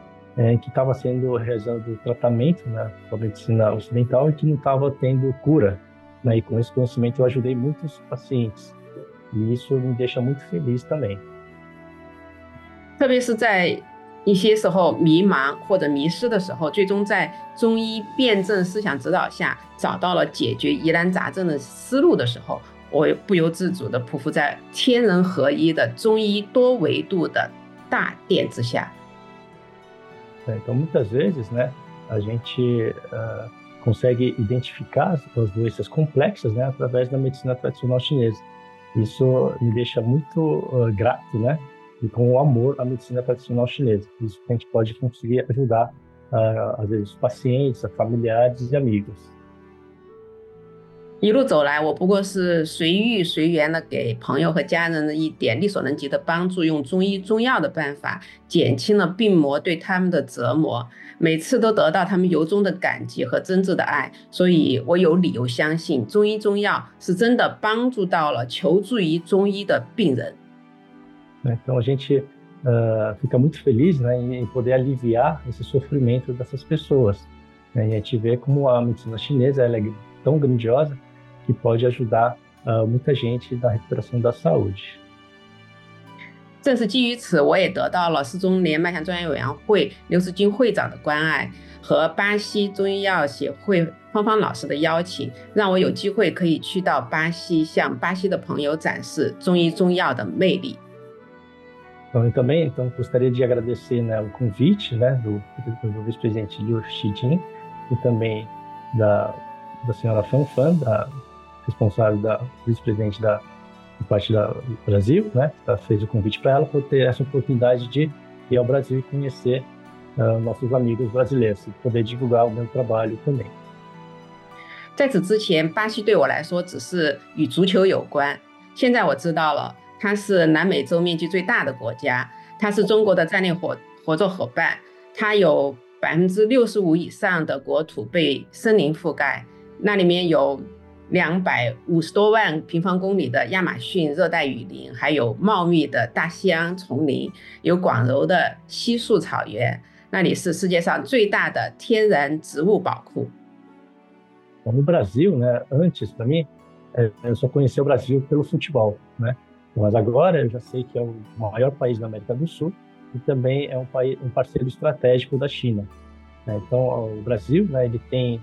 é, que estavam sendo realizando tratamento né, com a medicina ocidental e que não estavam tendo cura. Né, e com esse conhecimento eu ajudei muitos pacientes. E isso me deixa muito feliz também. 特别是在一些时候迷茫或者迷失的时候，最终在中医辩证思想指导下，找到了解决疑难杂症的思路的时候，我不由自主地匍匐在天人合一的中医多维度的大殿之下。 Então muitas vezes, né, a gente uh, consegue identificar as doenças complexas, né, através da medicina tradicional chinesa. Isso me deixa muito uh, grato, né, e com o amor à medicina tradicional chinesa. Isso que a gente pode conseguir ajudar, uh, às vezes, pacientes, familiares e amigos. 一路走来，我不过是随遇随缘的给朋友和家人的一点力所能及的帮助，用中医中药的办法减轻了病魔对他们的折磨，每次都得到他们由衷的感激和真挚的爱，所以我有理由相信中医中药是真的帮助到了求助于中医的病人。Então a gente fica muito feliz, né, em poder aliviar esse sofrimento dessas pessoas. E a gente vê como a medicina chinesa ela é tão grandiosa. que pode ajudar uh, muita gente na recuperação da saúde. 正是基于此，我也得到了四中联迈向专业委员会刘世军会长的关爱和巴西中医药协会芳芳老师的邀请，让我有机会可以去到巴西，向巴西的朋友展示中医中药的魅力。Então, eu também então, gostaria de agradecer né, o convite né, do, do vice-presidente Liu Xijin e também da, da senhora Fan Fan, da responsável da vice-presidente da parte da Brasil, né? Ela fez o convite para ela para ter essa oportunidade de ir ao Brasil e conhecer uh, nossos amigos brasileiros e poder divulgar o meu trabalho também. 在此之前，巴西对我来说只是与足球有关。现在我知道了，它是南美洲面积最大的国家，它是中国的战略合合作伙伴，它有百分之六十五以上的国土被森林覆盖，那里面有 两百五十多万平方公里的亚马逊热带雨林，还有茂密的大西洋丛林，有广袤的稀树草原，那里是世界上最大的天然植物宝库。No Brasil, né? Antes, para mim, eu só conhecia o Brasil pelo futebol, né? Mas agora eu já sei que é o maior país da América do Sul e também é um país, um parceiro estratégico da China. Então, o Brasil, né? Ele tem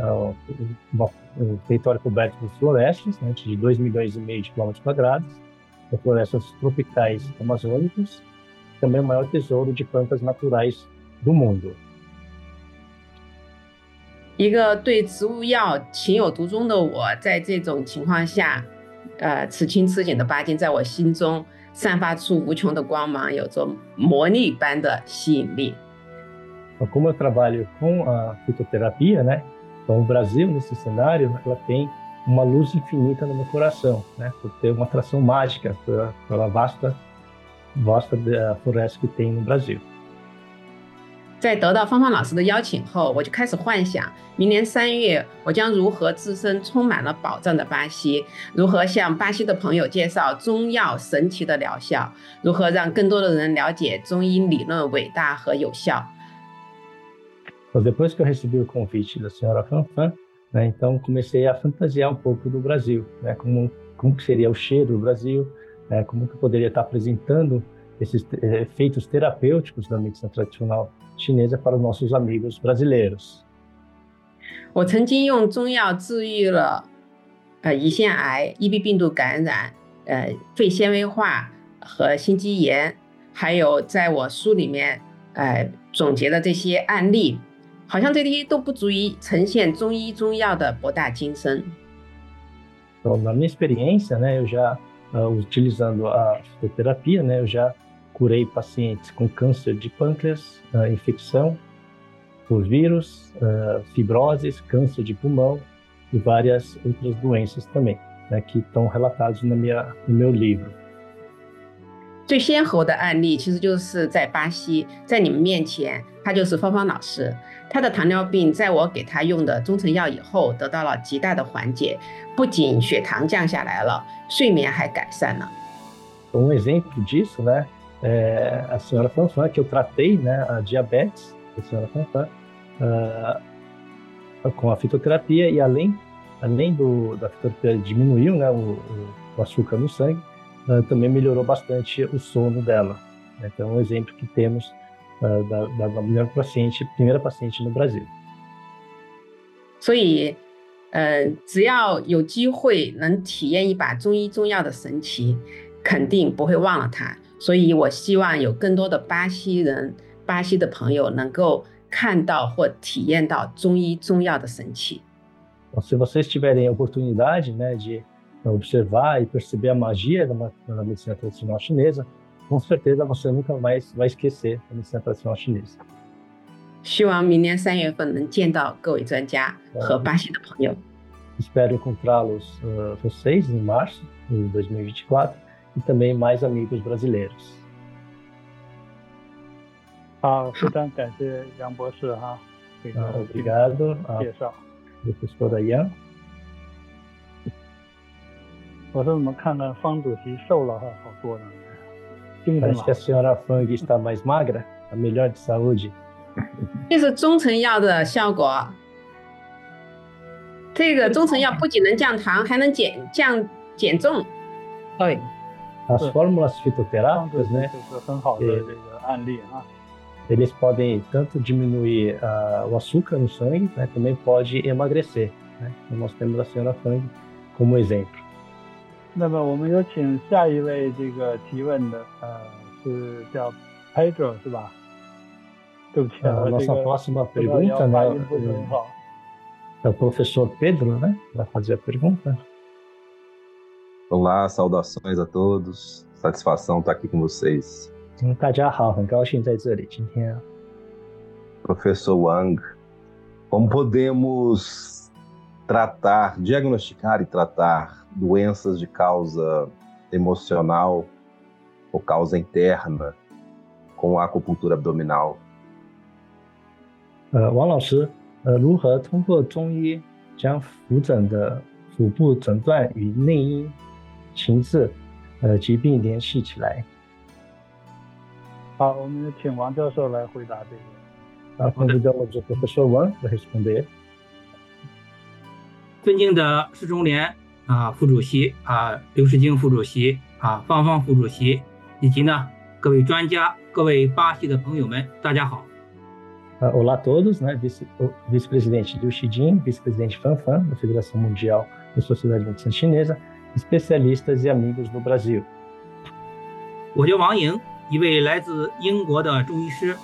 um território coberto por florestas, né, de 2 milhões e meio de quilômetros quadrados, florestas tropicais amazônicas, também o maior tesouro de plantas naturais do mundo. 一个对植物药情有独钟的我，在这种情况下，呃，此情此景的巴金在我心中散发出无穷的光芒，有着魔力般的吸引力。Como eu trabalho com a fitoterapia, né? Então, o Brasil, nesse cenário, ela tem uma luz infinita no meu coração, né? Por ter uma atração mágica pela, pela vasta, vasta floresta que tem no Brasil. 在得到芳芳老师的邀请后，我就开始幻想，明年三月我将如何置身充满了宝藏的巴西，如何向巴西的朋友介绍中药神奇的疗效，如何让更多的人了解中医理论伟大和有效。 Então, depois que eu recebi o convite da senhora Fanfan, né, então comecei a fantasiar um pouco do Brasil, né, como, como seria o cheiro do Brasil, né, como que eu poderia estar apresentando esses efeitos terapêuticos da medicina tradicional chinesa para os nossos amigos brasileiros. 我曾经用中药治愈了呃胰腺癌、EB 病毒感染、呃肺纤维化和心肌炎，还有在我书里面呃总结的这些案例。 好像这些都不足以呈现中医中药的博大精深。Então, na minha experiência, né, eu já uh, utilizando a fitoterapia, né, eu já curei pacientes com câncer de pâncreas, uh, infecção por vírus, uh, fibroses, câncer de pulmão e várias outras doenças também, né, que estão relatados na minha, no meu livro. 最先河的案例其实就是在巴西，在你们面前，他就是芳芳老师。 他的糖尿病在我给他用的中成药以后，得到了极大的缓解，不仅血糖降下来了，睡眠还改善了。Um exemplo disso, né, é a senhora Fanfan que eu tratei, né, a diabetes, a senhora Fanfan, uh, com a fitoterapia e além além do da fitoterapia diminuiu, né, o, o açúcar no sangue uh, também melhorou bastante o sono dela. Então, é um exemplo que temos uh, da, da melhor paciente, primeira paciente no Brasil. 所以，呃，只要有机会能体验一把中医中药的神奇，肯定不会忘了它。所以我希望有更多的巴西人、巴西的朋友能够看到或体验到中医中药的神奇。Se vocês tiverem a oportunidade, né, de observar e perceber a magia da, da medicina tradicional chinesa, com certeza você nunca mais vai esquecer a medicina tradicional chinesa. 希望明年三月份能见到各位专家和巴西的朋友。Espero encontrá-los uh, vocês em março de 2024 e também mais amigos brasileiros. 好，非常感谢杨博士哈，这个 obrigado 介绍。professora Yang。我说我们看看方主席瘦了好好多呢， 精神 Parece que a senhora Fang está mais magra, está melhor de saúde. 这是中成药的效果。这个中成药不仅能降糖，还能减降减重。对。As fórmulas fitoterápicas, né? Eles podem tanto diminuir uh, o açúcar no sangue, né? Também pode emagrecer, né? Então nós temos a senhora Fang como exemplo. 那么我们有请下一位这个提问的，呃，是叫 Pedro 是吧？对不起啊，呃、nossa próxima pergunta, né? É o professor Pedro, né? Vai fazer a pergunta. Olá, saudações a todos. Satisfação estar aqui com vocês. 大家好，很高兴在这里。今天，Professor Wang, como podemos tratar, diagnosticar e tratar doenças de causa emocional ou causa interna com a acupuntura abdominal? 呃，王老师，呃，如何通过中医将腹诊的腹部诊断与内因、情志、呃疾病联系起来？好，我们请王教授来回答这个。啊，convidamos o professor Wang para responder。尊敬的施忠莲 啊副主席啊刘世京副主席啊方方副主席以及呢各位专家、各位巴西的朋友们，大家好。Uh, olá a todos, né? Vice-presidente Liu Xijin, vice-presidente Fan Fan, da Federação Mundial da Sociedade de Medicina Chinesa, especialistas e amigos do Brasil. 我叫王莹，一位来自英国的中医师。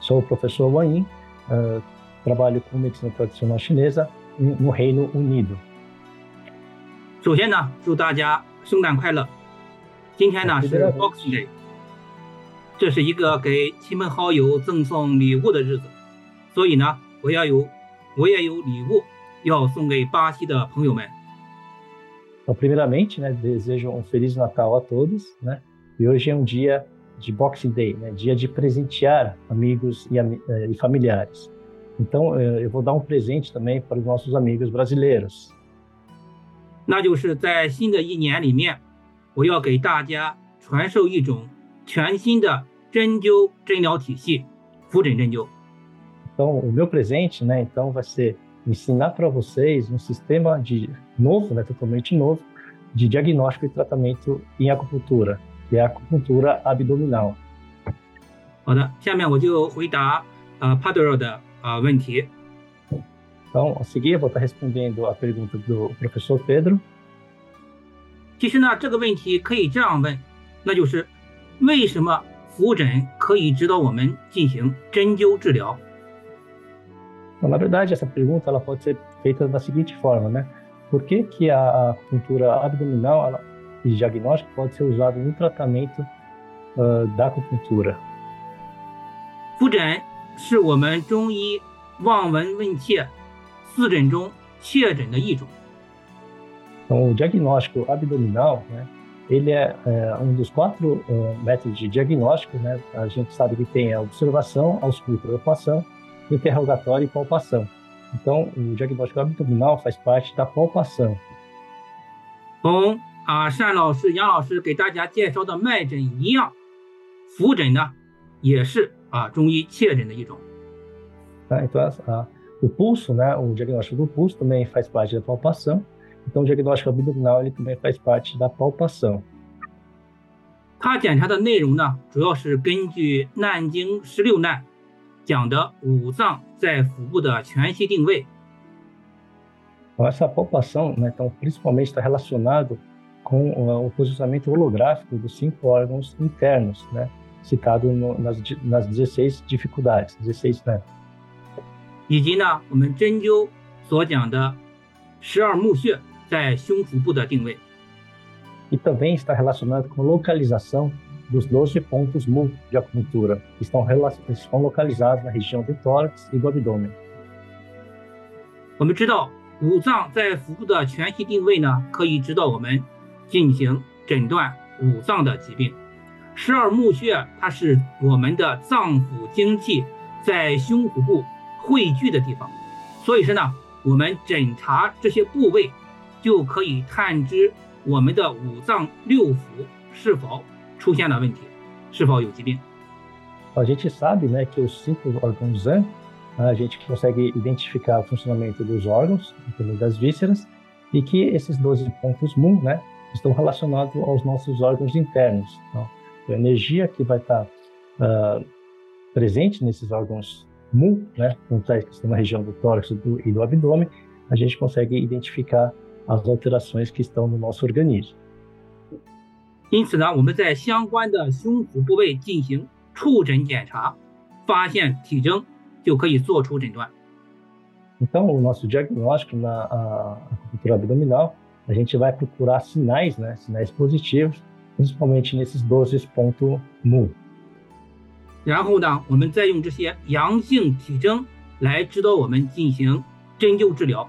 Sou o professor Wang Ying, uh, trabalho com medicina tradicional chinesa no Reino Unido. 首先呢，祝大家圣诞快乐！今天呢是 Boxing Day。这是一个给亲朋好友赠送礼物的日子，所以呢，我要有，我也有礼物要送给巴西的朋友们。Então, primeiramente, né, desejo um feliz Natal a todos, né? E hoje é um dia de Boxing Day, né? Dia de presentear amigos e, e familiares. Então, eu vou dar um presente também para os nossos amigos brasileiros. 那就是在新的一年里面，我要给大家传授一种全新的针灸诊疗体系——腹诊针灸。Então, o meu presente, né, então vai ser ensinar para vocês um sistema de novo, né, totalmente novo, de diagnóstico e tratamento em acupuntura, que é a acupuntura abdominal. 好的，下面我就回答呃 Padre 的呃问题。Então, a seguir eu vou estar respondendo a pergunta do professor Pedro. 其实呢，这个问题可以这样问，那就是为什么腹诊可以指导我们进行针灸治疗？Na verdade, essa pergunta ela pode ser feita da seguinte forma, né? Por que, que a acupuntura abdominal ela, e diagnóstico pode ser usada no tratamento uh, da acupuntura? 腹诊是我们中医望闻问切 四诊中确诊的一种。Então, o diagnóstico abdominal, né? ele é, é um dos quatro uh, métodos de diagnóstico, né? A gente sabe que tem a observação, ausculto, palpação, interrogatório e palpação. Então, o diagnóstico abdominal faz parte da palpação. 从啊单老师、杨老师给大家介绍的脉诊一样，腹诊呢也是啊中医切诊的一种。Tá, então, a, o pulso, né? O diagnóstico do pulso também faz parte da palpação. Então, o diagnóstico abdominal ele também faz parte da palpação. 他检查的内容呢，主要是根据《难经十六难》讲的五脏在腹部的全息定位。Essa palpação, né, então, principalmente está relacionado com uh, o posicionamento holográfico dos cinco órgãos internos, né, citado no, nas, nas 16 dificuldades, 16 né. 以及呢，我们针灸所讲的十二募穴在胸腹部的定位。E também está relacionado com localização dos 12 pontos mu de acupuntura, que estão, estão localizados na região do tórax e do abdômen. 我们知道五脏在腹部的全息定位呢，可以指导我们进行诊断五脏的疾病。十二募穴它是我们的脏腑精气在胸腹部 汇聚的地方，所以说呢，我们诊查这些部位，就可以探知我们的五脏六腑是否出现了问题，是否有疾病。A gente sabe, né, que os cinco órgãos a gente consegue identificar o funcionamento dos órgãos, das vísceras, e que esses 12 pontos MUM, né, estão relacionados aos nossos órgãos internos. Então, a energia que vai estar uh, presente nesses órgãos MU, né, que estão na região do tórax do, e do abdômen, a gente consegue identificar as alterações que estão no nosso organismo. 因此呢，我们在相关的胸腹部位进行触诊检查，发现体征就可以做出诊断。Então, o nosso diagnóstico na acupuntura abdominal, a gente vai procurar sinais, né, sinais positivos, principalmente nesses 12 pontos mu. 然后呢，我们再用这些阳性体征来指导我们进行针灸治疗。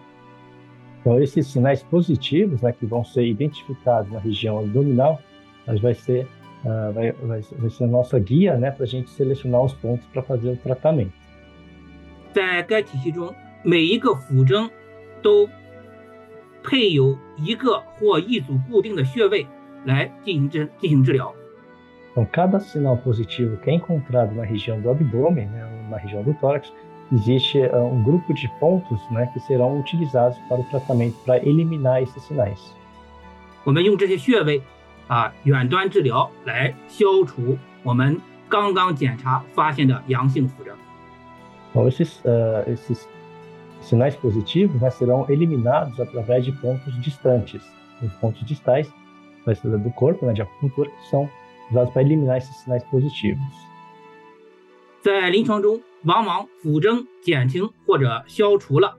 Então, esses sinais positivos, né, que vão ser identificados na região abdominal, mas vai ser, uh, vai, vai, vai ser a nossa guia, né, para a gente selecionar os pontos para fazer o tratamento. 在该体系中，每一个腑征都配有一个或一组固定的穴位来进行治进行治疗。Então, cada sinal positivo que é encontrado na região do abdômen, né, na região do tórax, existe uh, um grupo de pontos né, que serão utilizados para o tratamento, para eliminar esses sinais. 我们用这些穴位啊，远端治疗来消除我们刚刚检查发现的阳性腑征。então, esses, uh, esses sinais positivos né, serão eliminados através de pontos distantes, os pontos distais do corpo, né, de acupuntura, que são usados para eliminar esses sinais positivos. 在临床中，往往腹征减轻或者消除了，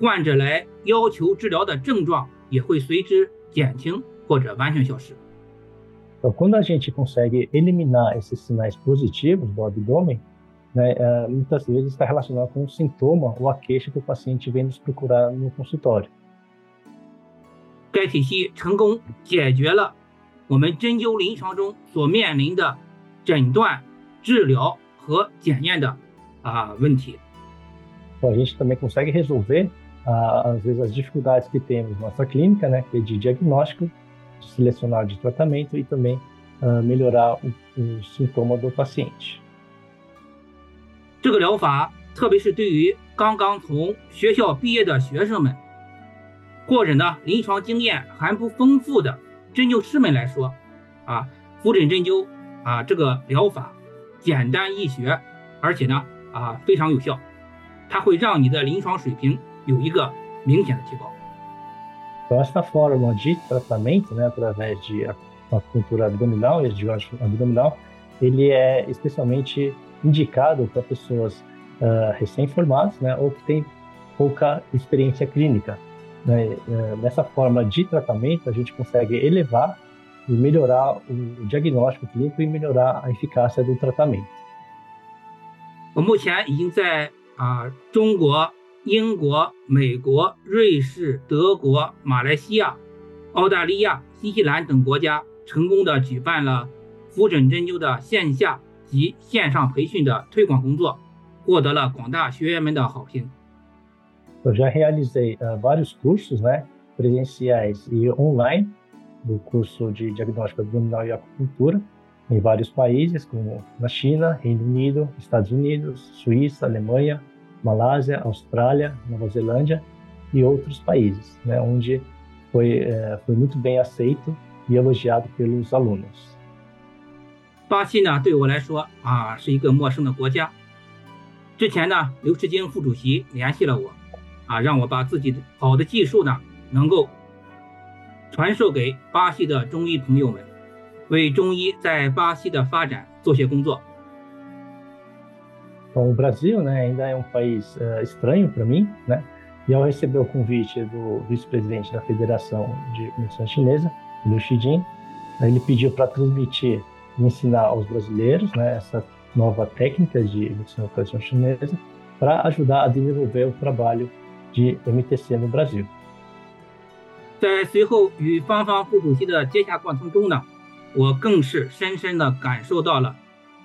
患者来要求治疗的症状也会随之减轻或者完全消失。Então, quando a gente consegue eliminar esses sinais positivos do abdômen, né, é, muitas vezes está relacionado com um sintoma ou a queixa que o paciente vem nos procurar no consultório. 该体系成功解决了 我们针灸临床中所面临的诊断、治疗和检验的啊问题。Então, a gente também consegue resolver ah, às vezes as dificuldades que temos na nossa clínica, né, que é de diagnóstico, de selecionar de tratamento e também ah, melhorar o, o sintoma do paciente. 这个疗法，特别是对于刚刚从学校毕业的学生们，或者呢临床经验还不丰富的针灸师们来说，啊，腹诊针灸啊这个疗法简单易学，而且呢啊非常有效，它会让你的临床水平有一个明显的提高。Então essa forma de tratamento, né, através de acupuntura abdominal e de abdominal, ele é especialmente indicado para pessoas uh, recém-formadas né, ou que têm pouca experiência clínica. 我目前已经在啊中国、英国、美国、瑞士、德国、马来西亚、澳大利亚、新西兰等国家成功的举办了复诊针灸的线下及线上培训的推广工作，获得了广大学员们的好评。Eu já realizei uh, vários cursos, né, presenciais e online, do curso de diagnóstico abdominal e acupuntura, em vários países, como na China, Reino Unido, Estados Unidos, Suíça, Alemanha, Malásia, Austrália, Nova Zelândia e outros países, né, onde foi, uh, foi muito bem aceito e elogiado pelos alunos. 巴西呢，对我来说啊是一个陌生的国家。之前呢，刘世京副主席联系了我， 啊，让我把自己的好的技术呢，能够传授给巴西的中医朋友们，为中医在巴西的发展做些工作。Bom, o Brasil, né, ainda é um país uh, estranho para mim, né? E ao receber o convite do vice-presidente da Federação de Medicina Chinesa, Liu Xijin, ele pediu para transmitir e ensinar aos brasileiros, né, essa nova técnica de medicina tradicional chinesa para ajudar a desenvolver o trabalho de MTC no Brasil. 在随后与方方副主席的接洽过程中呢，我更是深深地感受到了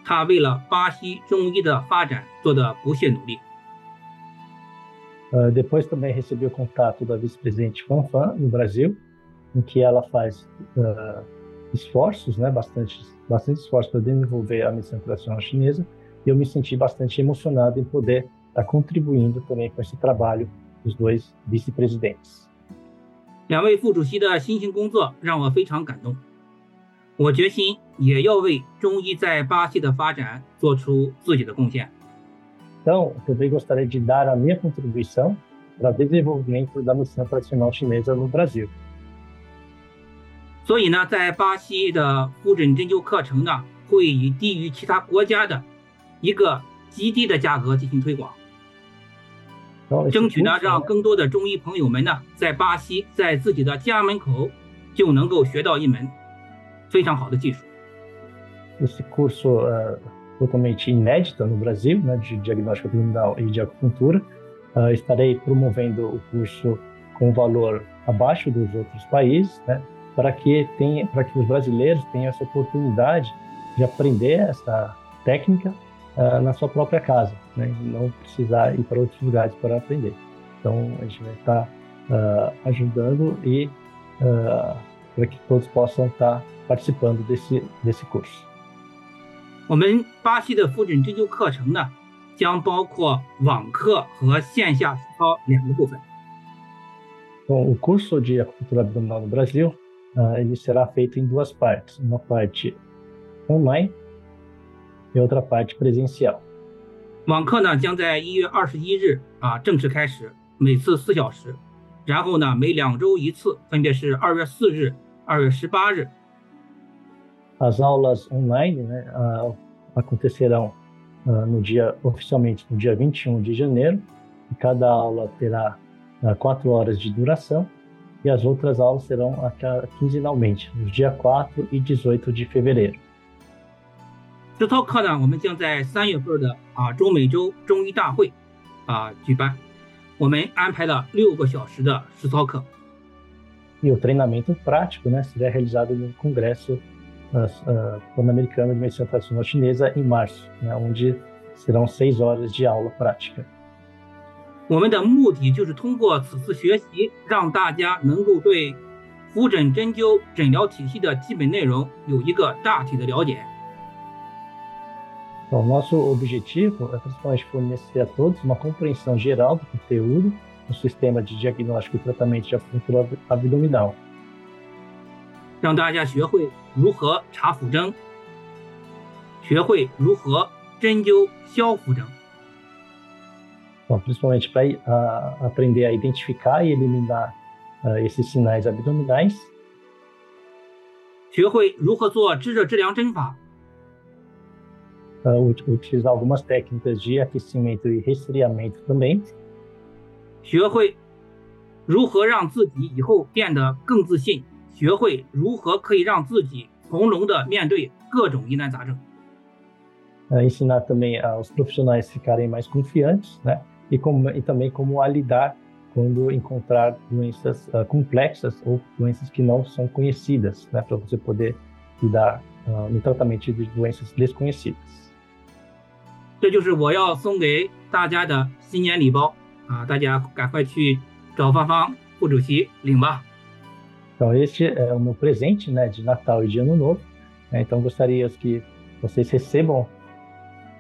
他为了巴西中医的发展做的不懈努力。Uh, depois também recebi o contato da vice-presidente Fanfan no Brasil, em que ela faz uh, esforços, né, bastante, bastante esforços para desenvolver a medicina tradicional chinesa, e eu me senti bastante emocionado em poder estar contribuindo também com esse trabalho dos dois vice-presidentes. 两位副主席的辛勤工作让我非常感动。我决心也要为中医在巴西的发展做出自己的贡献。Então, também gostaria de dar a minha contribuição para o desenvolvimento da medicina tradicional chinesa no Brasil. 所以呢，在巴西的复诊针灸课程呢，会以低于其他国家的一个极低的价格进行推广，争取呢，让更多的中医朋友们呢，在巴西在自己的家门口就能够学到一门非常好的技术。Esse curso uh, totalmente inédito no Brasil, né, de diagnóstico abdominal e de acupuntura. Uh, estarei promovendo o curso com valor abaixo dos outros países, né, para que tenha, para que os brasileiros tenham essa oportunidade de aprender essa técnica uh, na sua própria casa, né, e não precisar ir para outros lugares para aprender. Então a gente vai estar uh, ajudando e para que todos possam estar participando desse desse curso. 我们巴西的复诊针灸课程呢，将包括网课和线下实操两个部分。Bom, o curso de acupuntura abdominal no Brasil, uh, ele será feito em duas partes, uma parte online e outra parte presencial. 网课呢将在一月二十一日啊正式开始，每次四小时，然后呢每两周一次，分别是二月四日、二月十八日 As aulas online né, uh, acontecerão uh, no dia oficialmente no dia 21 de janeiro. E cada aula terá uh, quatro horas de duração e as outras aulas serão quinzenalmente, nos dia 4 e 18 de fevereiro. 这套课呢，我们将在三月份的啊中美洲中医大会啊举办，我们安排了六个小时的实操课。E o treinamento prático, né, será realizado no congresso uh, Pan-Americano de Medicina Tradicional Chinesa em março, né, onde serão seis horas de aula prática. 我们的目的就是通过此次学习，让大家能够对扶诊针灸诊疗体系的基本内容有一个大体的了解。Bom, nosso objetivo é principalmente fornecer a todos uma compreensão geral do conteúdo no sistema de diagnóstico e tratamento de acupuntura abdominal. 让大家学会如何查腹征，学会如何针灸消腹征。Bom, principalmente para uh, aprender a identificar e eliminar uh, esses sinais abdominais. 学会如何做炙热治疗针法。 Uh, utilizar algumas técnicas de aquecimento e resfriamento também. 学会如何让自己以后变得更自信。学会如何可以让自己从容的面对各种疑难杂症。Uh, ensinar também aos profissionais ficarem mais confiantes, né? E, como, e também como a lidar quando encontrar doenças uh, complexas ou doenças que não são conhecidas, né? Para você poder lidar uh, no tratamento de doenças desconhecidas. 这就是我要送给大家的新年礼包啊！大家赶快去找芳芳副主席领吧。então, este é o meu presente né, de Natal e de Ano Novo. Né? Então, gostaria que vocês recebam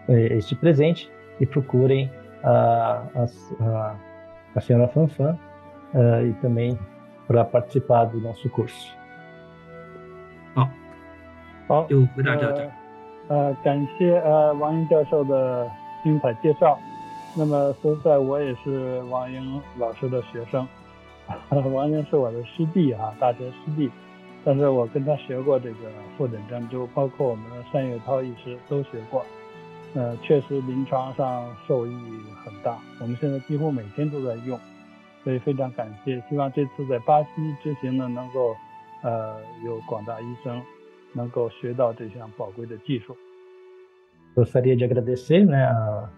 é, este presente e procurem a, a, a senhora Fanfan uh, e também para participar do nosso curso. Ó, oh, eu uh, 呃，感谢呃王英教授的精彩介绍。那么说实在，我也是王英老师的学生，王英是我的师弟啊，大学师弟。但是我跟他学过这个复诊针灸，包括我们的单月涛医师都学过。呃，确实临床上受益很大，我们现在几乎每天都在用，所以非常感谢。希望这次在巴西之行呢，能够呃有广大医生能够学到这项宝贵的技术。Gostaria de agradecer, né, a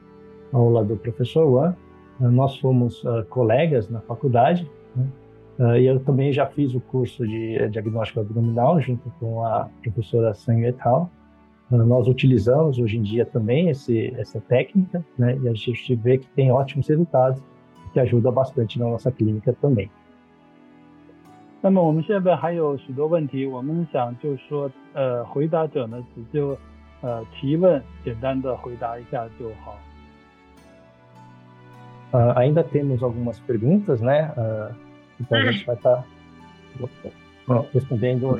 aula do professor Juan. Nós fomos colegas na faculdade, né? e eu também já fiz o curso de diagnóstico abdominal junto com a professora Sang et al. Nós utilizamos hoje em dia também esse, essa técnica, né? E a gente vê que tem ótimos resultados, que ajuda bastante na nossa clínica também. 那么我们现在还有许多问题，我们想就是说，呃，回答者呢只就呃提问，简单的回答一下就好。Uh, ainda temos algumas perguntas, né? Uh, então a gente vai estar tá respondendo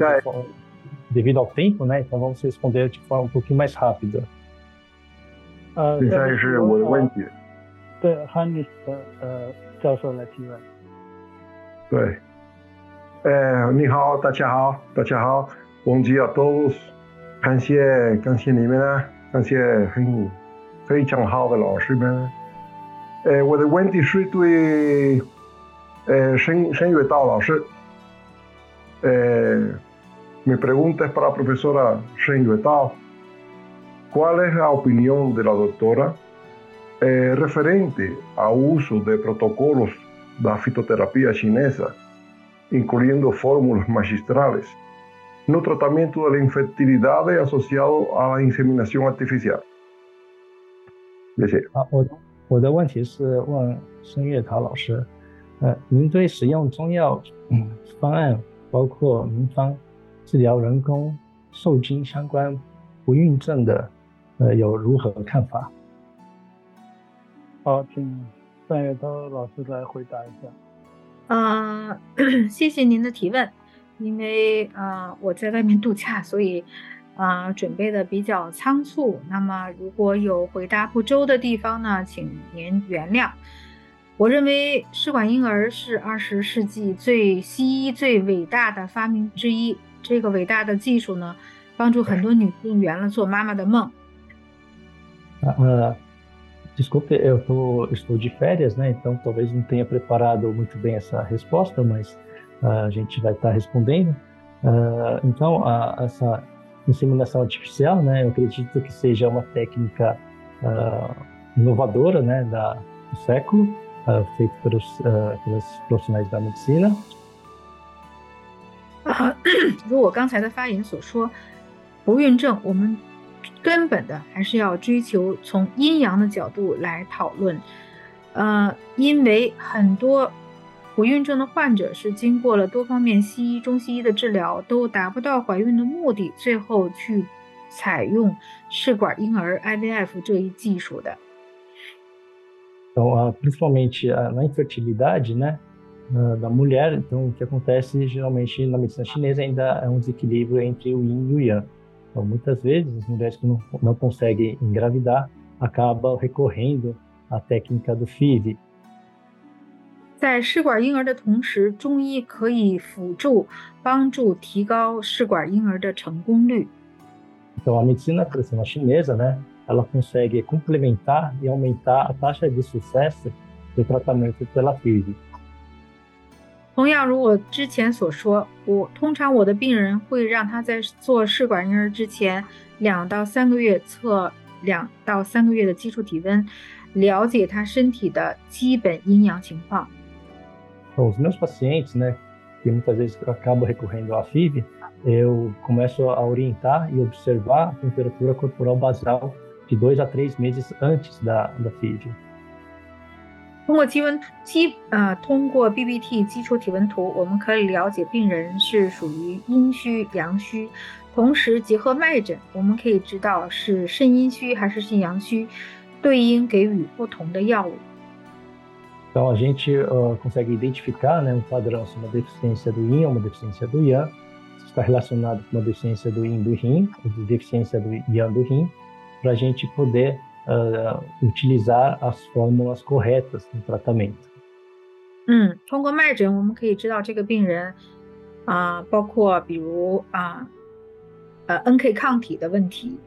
devido ao tempo, né? Então vamos responder de forma um pouquinho mais rápida. 呃，现在是我的问题。对，Hannis 的呃教授来提问。对， 呃，你好，大家好，大家好，Bom dia a todos，感谢感谢你们啊，感谢很非常好的老师们。呃，我的问题是对呃申申月道老师，呃。Mi pregunta es para la profesora Shen Yuetao. ¿Cuál es la opinión de la doctora eh, referente al uso de protocolos de la fitoterapia chinesa, incluyendo fórmulas magistrales, no tratamiento de la infertilidad asociado a la inseminación artificial? 谢谢。好，我我的问题是问孙月桃老师，呃，您对使用中药嗯方案，包括民方治疗人工受精相关不孕症的，呃，有如何看法？好，请范月涛老师来回答一下。呃，谢谢您的提问。因为啊，我在外面度假，所以啊，准备的比较仓促。那么，如果有回答不周的地方呢，请您原谅。我认为试管婴儿是二十世纪最西医最伟大的发明之一。这个伟大的技术呢，帮助很多女性圆了做妈妈的梦。Uh, desculpe, eu tô, estou de férias, né? Então talvez não tenha preparado muito bem essa resposta, mas uh, a gente vai estar respondendo. Uh, então, a, essa inseminação artificial, né? Eu acredito que seja uma técnica inovadora, né? Da, do século, feita pelos, pelos profissionais da medicina. 啊，如我刚才的发言所说，不孕症我们 根本的还是要追求从阴阳的角度来讨论。呃，因为很多不孕症的患者是经过了多方面西医、中西医的治疗，都达不到怀孕的目的，最后去采用试管婴儿 IVF 这一技术的。Então, principalmente na infertilidade, né? da mulher. Então, o que acontece geralmente na medicina chinesa ainda é um desequilíbrio entre o yin e o yang. Então, muitas vezes, as mulheres que não, não conseguem engravidar acabam recorrendo à técnica do FIV. 在试管婴儿的同时，中医可以辅助帮助提高试管婴儿的成功率。Então, a medicina tradicional chinesa, né, ela consegue complementar e aumentar a taxa de sucesso do tratamento pela FIV. 同样，如我之前所说，我通常我的病人会让他在做试管婴儿之前两到三个月测两到三个月的基础体温，了解他身体的基本阴阳情况。Os meus pacientes, né, que muitas vezes acabam recorrendo à FIV, eu começo a orientar e observar a temperatura corporal basal de dois a três meses antes da da FIV. 通过基温基啊，通过 BBT 基础体温图，我们可以了解病人是属于阴虚、阳虚。同时结合脉诊，我们可以知道是肾阴虚还是肾阳虚，对应给予不同的药物。Então a gente uh, consegue identificar, né, um padrão, se uma deficiência do yin ou uma deficiência do yang, está relacionado com uma deficiência do yin do rim, ou deficiência do yang do rim, para a gente poder uh, utilizar as fórmulas corretas no tratamento. 嗯，通过脉诊我们可以知道这个病人啊、呃，包括比如啊呃 NK 抗体的问题，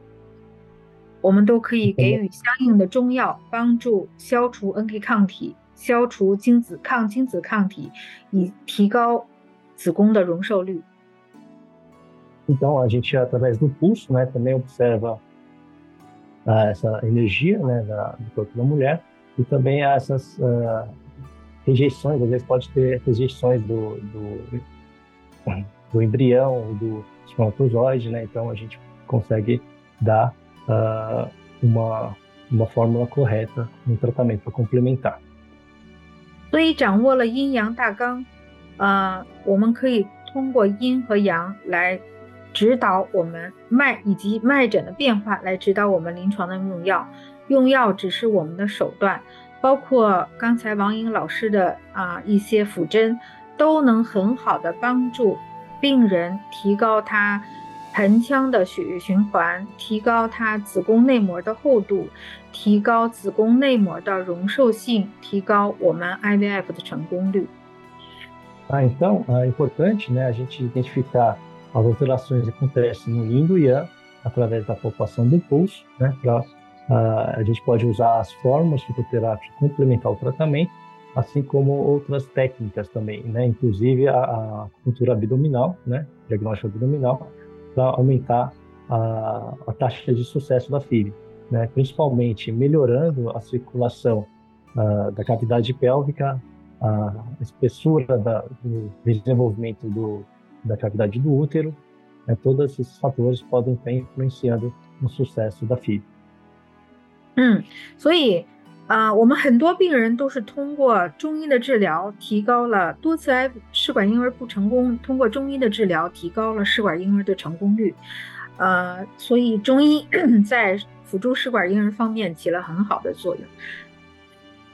我们都可以给予相应的中药，帮助消除 NK 抗体，消除精子抗精子抗体，以提高子宫的容受率。Então a gente através do pulso, né, também observa uh, essa energia, né, da, do corpo da mulher e também essas uh, rejeições, às vezes pode ter rejeições do, do, do embrião, do espermatozoide, né? Então a gente consegue dar uh, uma, uma fórmula correta no tratamento para complementar. 所以掌握了阴阳大纲，呃，我们可以通过阴和阳来 指导我们脉以及脉诊的变化，来指导我们临床的用药。用药只是我们的手段，包括刚才王莹老师的啊一些辅针，都能很好的帮助病人提高他盆腔的血液循环，提高他子宫内膜的厚度，提高子宫内膜的容受性，提高我们 IVF 的成功率。Ah, então é importante, né, a gente identificar as alterações acontecem no yin e do yang através da palpação do pulso, né, para Uh, a gente pode usar as formas fitoterápicas complementar o tratamento, assim como outras técnicas também, né? Inclusive a, a abdominal, né? Diagnóstico abdominal, para aumentar a, a, taxa de sucesso da filha, né? Principalmente melhorando a circulação uh, da cavidade pélvica, a espessura da, do desenvolvimento do, da cavidade do útero, né? todos esses fatores podem estar influenciando no sucesso da filha. 嗯，所以啊、呃，我们很多病人都是通过中医的治疗，提高了多次癌试管婴儿不成功，通过中医的治疗提高了试管婴儿的成功率。呃，所以中医在辅助试管婴儿方面起了很好的作用。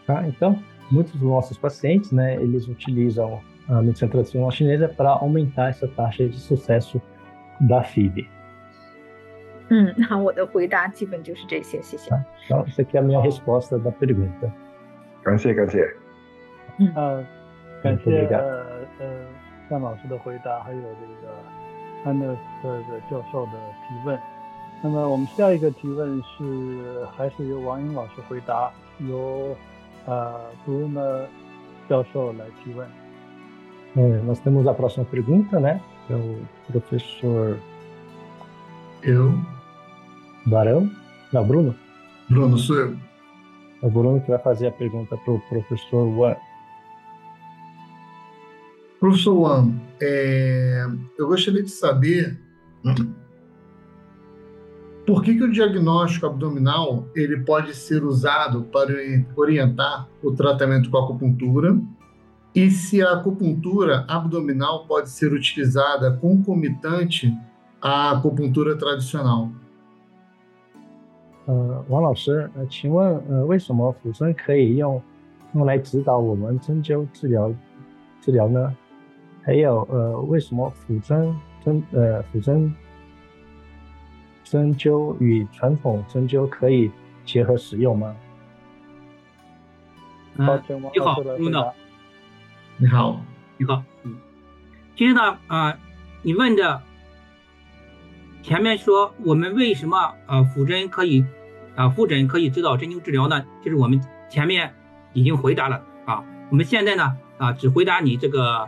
Ah, então, muitos dos nossos pacientes, né, eles utilizam a medicina tradicional chinesa para aumentar essa taxa de sucesso da FIV. 嗯，那我的回答基本就是这些，谢谢。Então, isso aqui é a minha resposta da pergunta. 感谢感谢。嗯呃，感谢呃呃向老师的回答，还有这个安德斯的教授的提问。那么我们下一个提问是还是由王英老师回答，由呃 Bruno 教授来提问。 É, nós temos a próxima pergunta, né? É o professor Eu, Barão. Não, Bruno. Bruno, sou eu. É o Bruno que vai fazer a pergunta para o professor Juan. Professor Juan, é, eu gostaria de saber por que, que o diagnóstico abdominal ele pode ser usado para orientar o tratamento com acupuntura e se a acupuntura abdominal pode ser utilizada concomitante à acupuntura tradicional. 呃，王老师，呃，请问，呃，为什么抚针可以用用来指导我们针灸治疗治疗呢？还有，呃，为什么抚针针呃抚针针灸与传统针灸可以结合使用吗？嗯抱歉，王你好老师来回答，Bruno。你好，你好，嗯，其实呢，啊、你问的前面说我们为什么呃辅针可以啊复诊可以指导针灸治疗呢？就是我们前面已经回答了啊，我们现在呢啊只回答你这个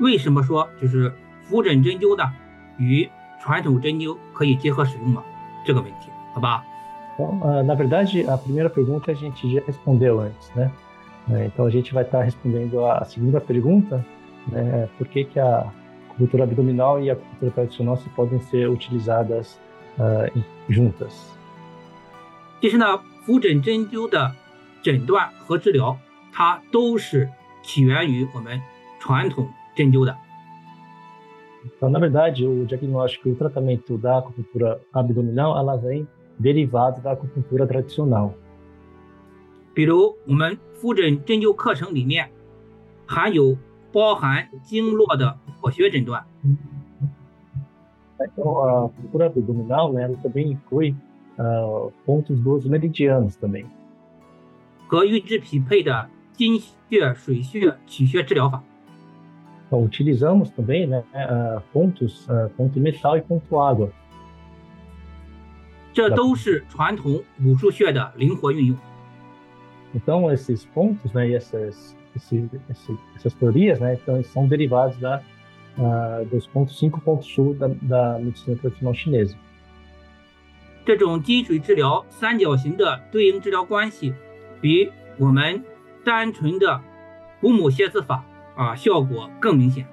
为什么说就是复诊针灸呢与传统针灸可以结合使用吗？这个问题，好吧？Então, ah, na verdade, a primeira pergunta a gente já respondeu antes, né? É, Então, a gente vai estar respondendo a segunda pergunta, né? Por que, que a acupuntura abdominal e a acupuntura tradicional se podem ser utilizadas ah, em- juntas? 其实呢，复诊针灸的诊断和治疗，它都是起源于我们传统针灸的。 Então, na verdade, o diagnóstico e o tratamento da acupuntura abdominal, ela vem derivado da acupuntura tradicional. 比如我们复诊针灸课程里面含有包含经络的火穴诊断，Então, a cultura abdominal, né, ela também inclui uh, pontos dos meridianos também. 和预制匹配的经血、水血、气血治疗法。então, utilizamos também né, uh, pontos, uh, ponto metal e ponto água. 这都是传统武术穴的灵活运用。Então, esses pontos né, e essas, esse, esse, essas teorias né, então, são derivados da, uh, dos pontos 5 pontos sul da, da medicina tradicional chinesa. 这种金水治疗三角形的对应治疗关系，比我们单纯的古母蝎子法啊，效果更明显。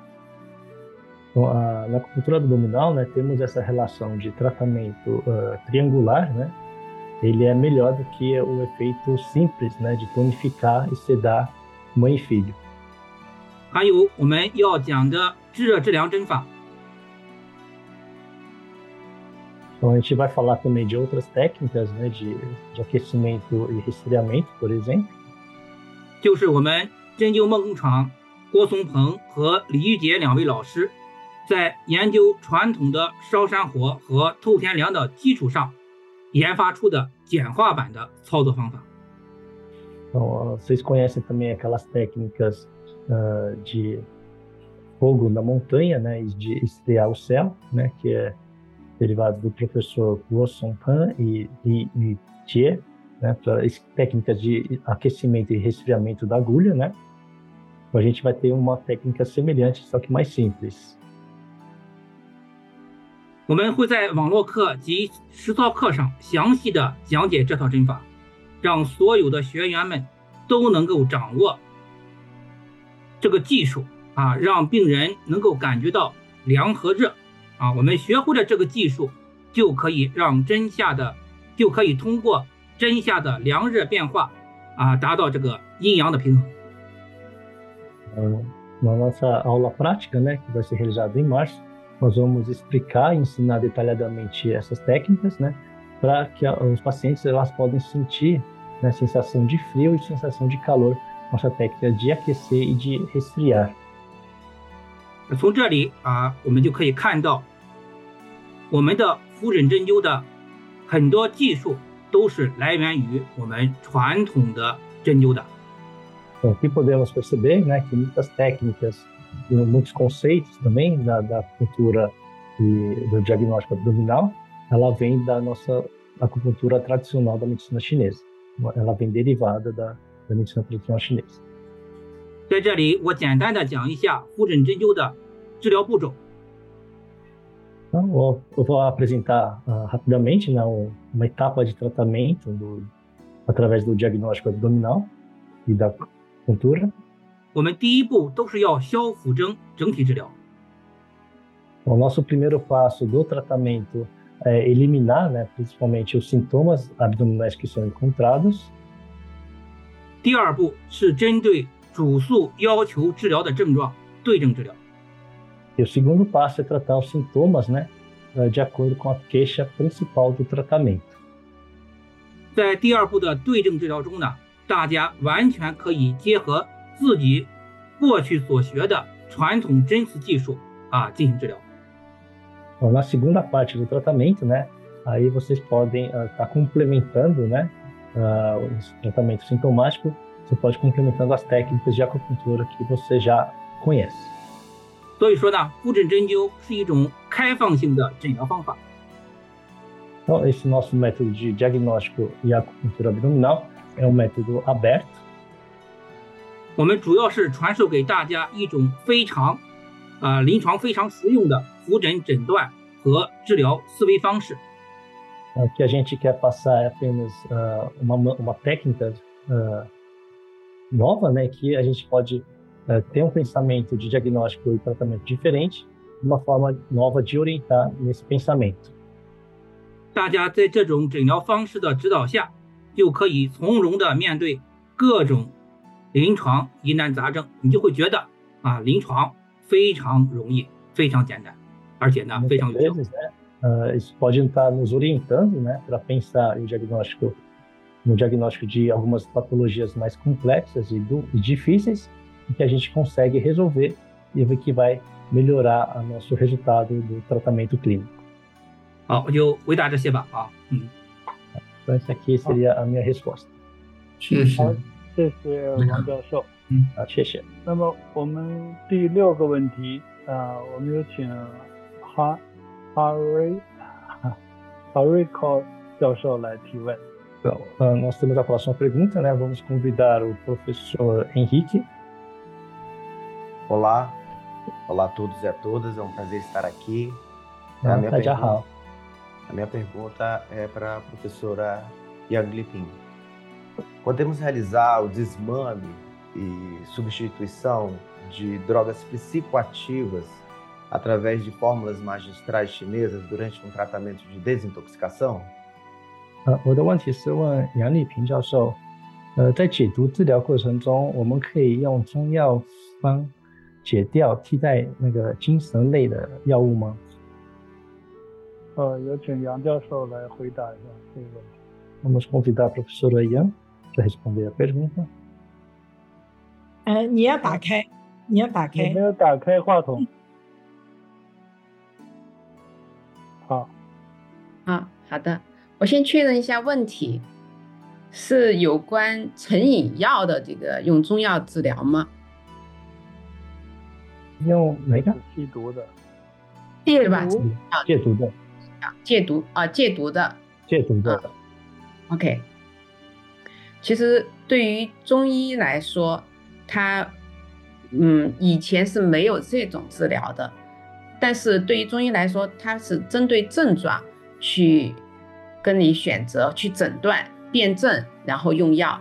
Então, a, na acupuntura abdominal, né, temos essa relação de tratamento uh, triangular, né? Ele é melhor do que o efeito simples, né, de tonificar e sedar mãe e filho. 还有我们要讲的炙热治疗针法。Então, a gente vai falar também de outras técnicas, né, de, de aquecimento e resfriamento, por exemplo. 就是我们针灸梦工厂郭松鹏和李玉杰两位老师，在研究传统的烧山火和透天凉的基础上， 研发出的简化版的操作方法。Então, vocês conhecem também aquelas técnicas uh, de fogo na montanha, né, e de estrear o céu, né, que é derivado do professor Guo Songpan e Li Jie, né, para técnicas de aquecimento e resfriamento da agulha, né. a gente vai ter uma técnica semelhante, só que mais simples. 我们会在网络课及实操课上详细的讲解这套针法，让所有的学员们都能够掌握这个技术啊，让病人能够感觉到凉和热啊。我们学会了这个技术，就可以让针下的就可以通过针下的凉热变化啊，达到这个阴阳的平衡。na nossa aula prática, né, que vai ser realizada em março, nós vamos explicar e ensinar detalhadamente essas técnicas, né, para que os pacientes elas podem sentir né, sensação de frio e sensação de calor, nossa técnica de aquecer e de resfriar. 从这里啊，我们就可以看到，我们的腹诊针灸的很多技术都是来源于我们传统的针灸的。então, aqui podemos perceber né, que muitas técnicas, muitos conceitos também da, da acupuntura e do diagnóstico abdominal, ela vem da nossa acupuntura tradicional da medicina chinesa. Ela vem derivada da, da medicina tradicional chinesa. 在这里，我简单的讲一下腹诊针灸的治疗步骤。Então, eu, eu vou apresentar uh, rapidamente né, uma etapa de tratamento do, através do diagnóstico abdominal e da 我们第一步都是要消腹征整体治疗。O nosso primeiro passo do tratamento é eliminar, né, principalmente os sintomas abdominais que são encontrados. 第二步是针对主诉要求治疗的症状对症治疗。E o segundo passo é tratar os sintomas, né, de acordo com a queixa principal do tratamento. 在第二步的对症治疗中呢，大家完全可以结合自己过去所学的传统针刺技术啊进行治疗。Bom, na segunda parte do tratamento, né, aí vocês podem estar uh, tá complementando, né, uh, o tratamento sintomático, você pode complementando as técnicas de acupuntura que você já conhece. 所以说呢，腹诊针灸是一种开放性的诊疗方法。Então, esse nosso método de diagnóstico e acupuntura abdominal é um método aberto. 我们主要是传授给大家一种非常，啊、呃，临床非常实用的腹诊诊断和治疗思维方式。O que a gente quer passar é apenas uh, uma, uma técnica uh, nova, né, que a gente pode uh, ter um pensamento de diagnóstico e tratamento diferente, uma forma nova de orientar nesse pensamento. 大家在这种诊疗方式的指导下，就可以从容的面对各种临床疑难杂症，你就会觉得啊，临床非常容易，非常简单，而且呢非常有效。Uh, isso pode estar nos orientando, né, para pensar em diagnóstico, no diagnóstico de algumas patologias mais complexas e, do, e difíceis, e que a gente consegue resolver e que vai melhorar o nosso resultado do tratamento clínico. 好，我就回答这些吧。啊，嗯。Essa aqui seria a minha resposta。谢谢， 谢谢王教授。嗯，好，谢谢。那么我们第六个问题啊，我们有请哈哈瑞哈瑞考教授来提问。Então, nós temos a próxima pergunta, né? Vamos convidar o professor Henrique. Olá, olá a todos e a todas, é um prazer estar aqui. A minha, pergunta, a minha pergunta é para a professora Yang Liping. Podemos realizar o desmame e substituição de drogas psicoativas através de fórmulas magistrais chinesas durante um tratamento de desintoxicação? 呃，我的问题是问杨丽萍教授，呃，在解毒治疗过程中，我们可以用中药方解调替代那个精神类的药物吗？呃，有请杨教授来回答一下这个问题。Vamos convidar a professora Yang Para responder a pergunta. 呃，你要打开，你要打开。有没有打开话筒？好，好，好的。我先确认一下问题，是有关成瘾药的这个用中药治疗吗？用哪个？吸毒的，对吧？戒毒的，戒毒啊，戒毒的，戒毒的。OK，其实对于中医来说，它嗯以前是没有这种治疗的，但是对于中医来说，它是针对症状去。跟你选择去诊断、辨证，然后用药。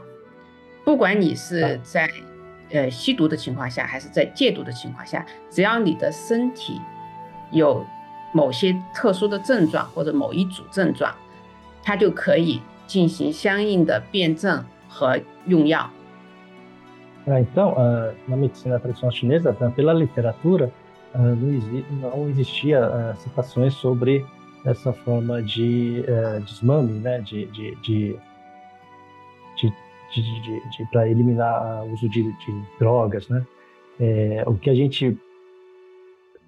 不管你是在呃吸毒的情况下，还是在戒毒的情况下，只要你的身体有某些特殊的症状或者某一组症状，它就可以 进行相应的辨证和用药。Então, na medicina tradicional chinesa, pela literatura, não existia citações sobre essa forma de é, desmame, né, de, de, de, de, de, de para eliminar o uso de, de drogas, né. É, o que a gente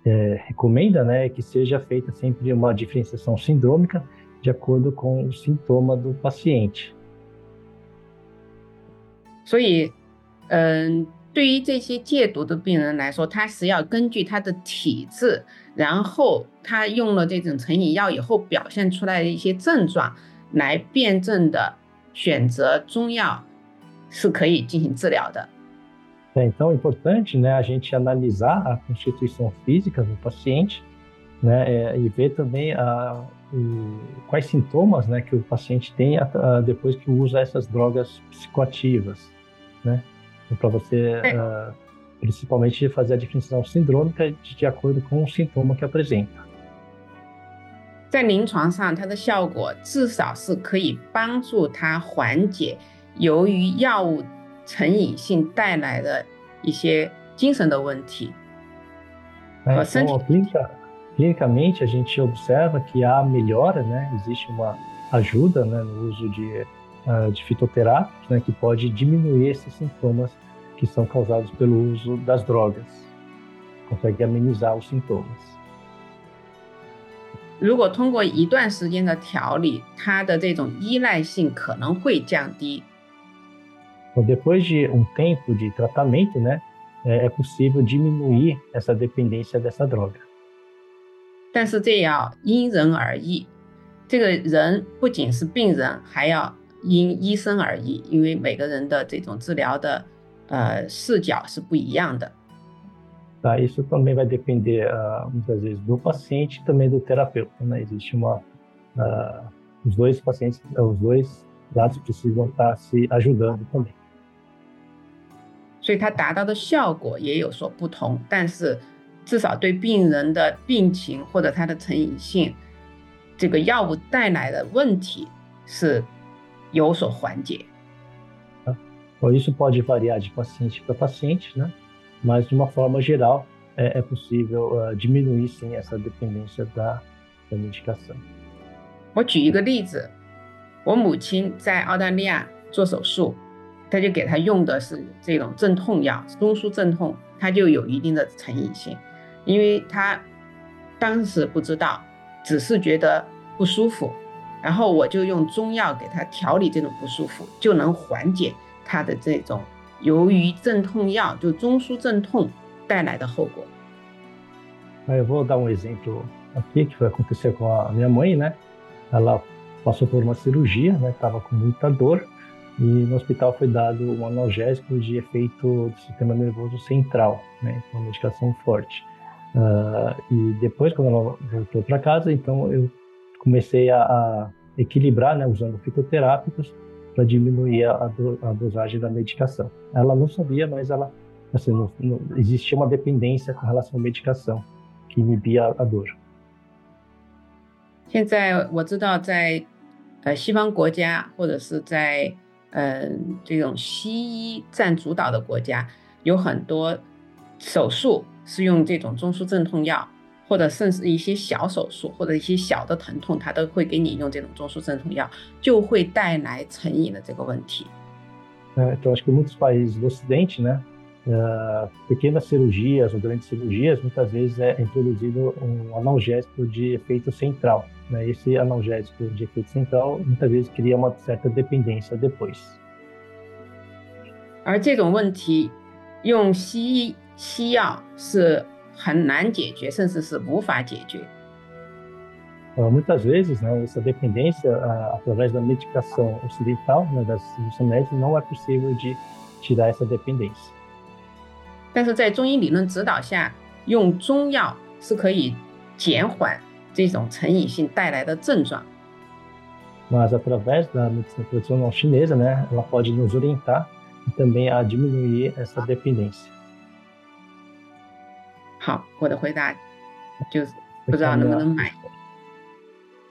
é, recomenda, né, é que seja feita sempre uma diferenciação sindrômica de acordo com o sintoma do paciente. 所以，嗯，对于这些戒毒的病人来说，他是要根据他的体质，然后他用了这种成瘾药以后表现出来的一些症状来辩证的选择中药是可以进行治疗的。É, então é importante, né, a gente analisar a constituição física do paciente, né, é, e ver também a, o, quais sintomas, né, que o paciente tem a, a, depois que usa essas drogas psicoativas, né. para você uh, principalmente fazer a definição sindrômica de, de acordo com o sintoma que apresenta. 在临床上，它的效果至少是可以帮助他缓解由于药物成瘾性带来的一些精神的问题。É, então, clinica, clinicamente, a gente observa que há melhora, né? Existe uma ajuda né, no uso de, uh, de fitoterápicos, né, que pode diminuir esses sintomas que são causados pelo uso das drogas. Consegue amenizar os sintomas. 如果通过一段时间的调理，它的这种依赖性可能会降低。Então, depois de um tempo de tratamento, né, é possível diminuir essa dependência dessa droga. 但是这要因人而异，这个人不仅是病人，还要因医生而异，因为每个人的这种治疗的呃视角是不一样的。Tá, isso também vai depender uh, muitas vezes do paciente e também do terapeuta, né? Existe uma uh, os dois pacientes, os dois lados precisam estar se ajudando também. 所以它达到的效果也有所不同，但是至少对病人的病情或者他的成瘾性，这个药物带来的问题是有所缓解。Bom, isso pode variar de paciente para paciente, né? Mas de uma forma geral é, é possível uh, diminuir sim essa dependência da, da medicação. 我举一个例子，我母亲在澳大利亚做手术，她就给她用的是这种镇痛药，中枢镇痛，她就有一定的成瘾性，因为他当时不知道，只是觉得不舒服，然后我就用中药给他调理这种不舒服，就能缓解他的这种由于镇痛药就中枢镇痛带来的后果。Eu vou dar um exemplo aqui que foi acontecer com a minha mãe, né? Ela passou por uma cirurgia, né? Tava com muita dor e no hospital foi dado um analgésico de efeito do sistema nervoso central, né? Então, uma medicação forte. Uh, e depois, quando ela voltou para casa, então eu comecei a, a equilibrar, né, usando fitoterápicos para diminuir a, do, a, dosagem da medicação. Ela não sabia, mas ela, assim, não, não, existia uma dependência com relação à medicação que inibia a dor. 现在我知道在呃西方国家或者是在呃这种西医占主导的国家，有很多手术 是用这种中枢镇痛药，或者甚至一些小手术或者一些小的疼痛，它都会给你用这种中枢镇痛药，就会带来成瘾的这个问题。É, então acho que muitos países do Ocidente, né, uh, pequenas cirurgias ou grandes cirurgias, muitas vezes é introduzido um analgésico de efeito central. Né? Esse analgésico de efeito central muitas vezes cria uma certa dependência depois. 而这种问题，用西医 西药是很难解决，甚至是无法解决。Uh, muitas vezes, né, essa dependência uh, através da medicação ocidental, né, das remédios, não é possível de tirar essa dependência. 但是在中医理论指导下，用中药是可以减缓这种成瘾性带来的症状。Mas através da medicina tradicional chinesa, né, ela pode nos orientar e também a diminuir essa dependência. 好，我的回答就是不知道能不能买。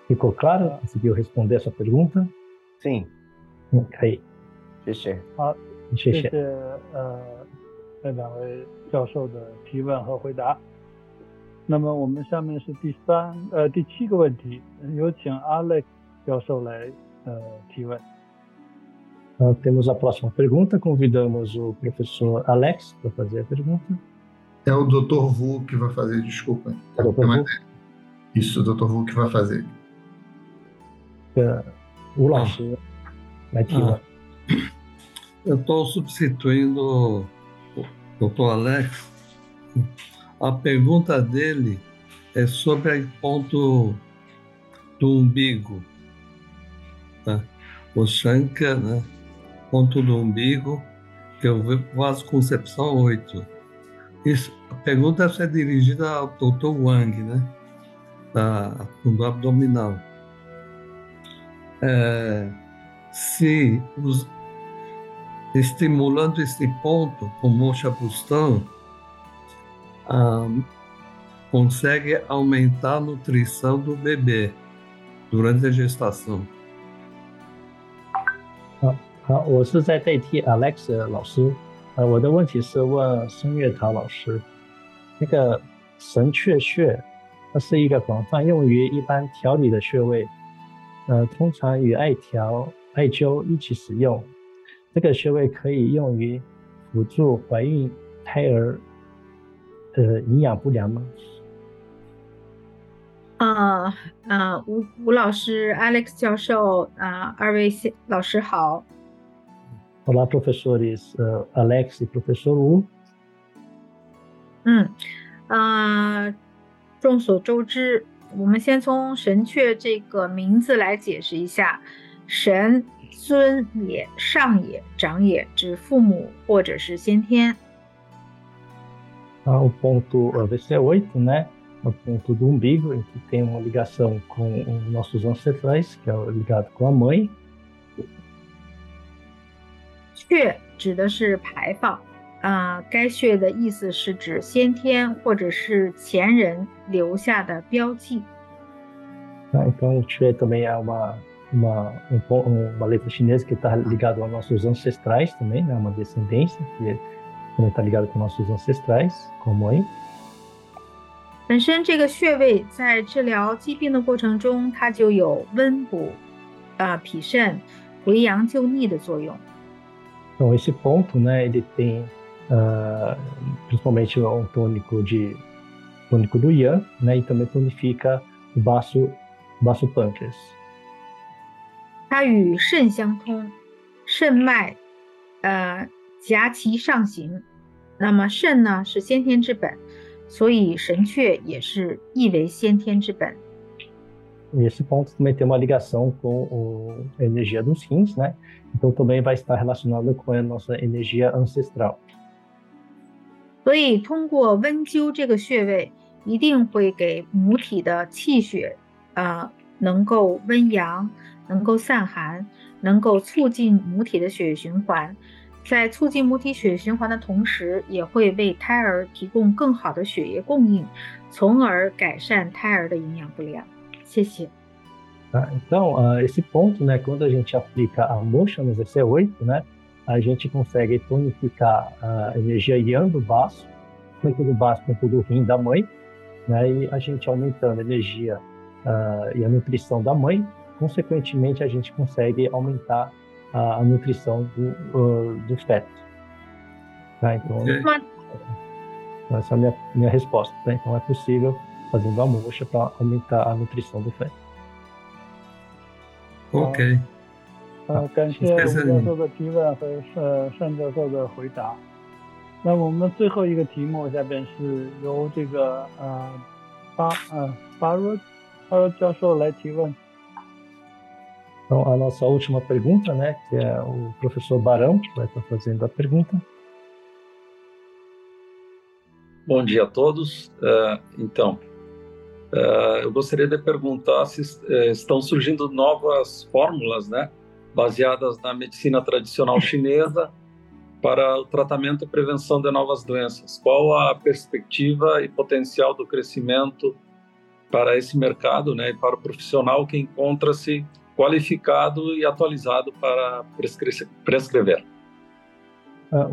Ficou claro? Conseguiu responder essa pergunta? Sim. 嗯，可以。谢谢。好，谢谢。谢谢呃这两位教授的提问和回答。那么我们下面是第三呃第七个问题，有请 Alex 教授来呃提问。Uh, temos a próxima pergunta. Convidamos o professor Alex para fazer a pergunta. É o Dr. Vu que vai fazer, desculpa. É o Dr. Vu? Isso, o Dr. Vu que vai fazer. É, o Lacho, ah, Eu estou substituindo o Dr. Alex. A pergunta dele é sobre o ponto do umbigo. Tá? O Shankar, né? ponto do umbigo, que eu faço concepção 8 isso, a pergunta é dirigida ao Dr. Wang, né? Da, do abdominal. É, se os, estimulando esse ponto com mocha bustão, ah, consegue aumentar a nutrição do bebê durante a gestação. 好，好，我是在代替 Alex 老师 呃，我的问题是问孙月桃老师，那个神阙穴，它是一个广泛用于一般调理的穴位，呃，通常与艾条、艾灸一起使用。这个穴位可以用于辅助怀孕胎儿，呃，营养不良吗？啊啊，吴吴老师、Alex 教授啊，二位先老师好。Olá, professores uh, Alex e professor Wu。嗯，啊，众所周知，我们先从神阙这个名字来解释一下。神尊也、上也、长也，指父母或者是先天。Ah, o ponto VC8, né? O ponto do umbigo, em que tem uma ligação com nossos ancestrais, que é ligado com a mãe. 穴指的是排放，啊，该穴的意思是指先天或者是前人留下的标记。Ah, então, Xue também é uma, uma, um, uma letra chinesa que está ligado aos nossos ancestrais também, né? Uma descendência que também está ligado com nossos ancestrais, como aí. 本身这个穴位在治疗疾病的过程中，它就有温补、啊脾肾、回阳救逆的作用。Então, esse ponto, né, ele tem uh, principalmente um tônico de tônico do Yang, né, e também tonifica o baço vaso pâncreas。它与肾相通，肾脉，呃，夹其上行。那么肾呢是先天之本，所以神阙也是亦为先天之本。 所以通过温灸这个穴位，一定会给母体的气血，呃，能够温阳，能够散寒，能够促进母体的血液循环。在促进母体血液循环的同时，也会为胎儿提供更好的血液供应，从而改善胎儿的营养不良。谢谢。Tá? Então, uh, esse ponto, né, quando a gente aplica a mocha no VC8, né, a gente consegue tonificar a energia yang do baço, tanto do baço quanto do rim da mãe, né, e a gente aumentando a energia uh, e a nutrição da mãe, consequentemente a gente consegue aumentar a, a nutrição do, uh, do feto. Tá? Então, essa é a minha, minha resposta. Tá? Então, é possível fazendo a mocha para aumentar a nutrição do feto. OK。呃，感谢吴教授的提问和呃单教授的回答。那我们最后一个题目下边是由这个呃巴呃巴若巴若教授来提问。Então, a nossa última pergunta, né, que é o professor Barão, que vai estar fazendo a pergunta. Bom dia a todos. Uh, então, uh, eu gostaria de perguntar se uh, estão surgindo novas fórmulas, né, baseadas na medicina tradicional chinesa para o tratamento e prevenção de novas doenças. Qual a perspectiva e potencial do crescimento para esse mercado, né, e para o profissional que encontra-se qualificado e atualizado para prescrever. 呃，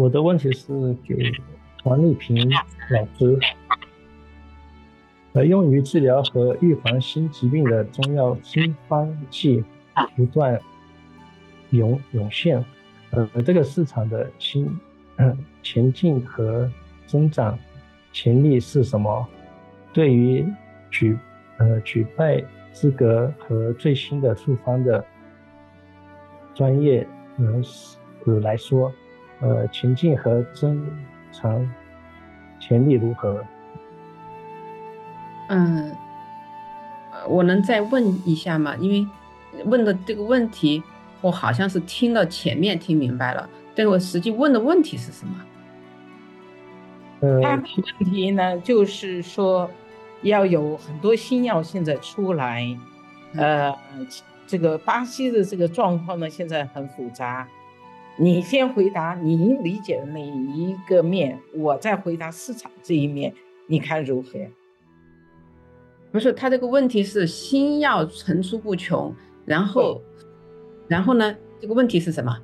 呃，用于治疗和预防新疾病的中药新方剂不断涌涌现，呃，这个市场的新前进和增长潜力是什么？对于举呃举办资格和最新的处方的专业人士来说，呃，前进和增长潜力如何？嗯，我能再问一下吗？因为问的这个问题，我好像是听了前面听明白了，但我实际问的问题是什么？呃，他的问题呢，就是说。要有很多新药现在出来，呃，这个巴西的这个状况呢，现在很复杂。你先回答你理解的那一个面，我再回答市场这一面，你看如何？不是，他这个问题是新药层出不穷，然后，然后呢，这个问题是什么？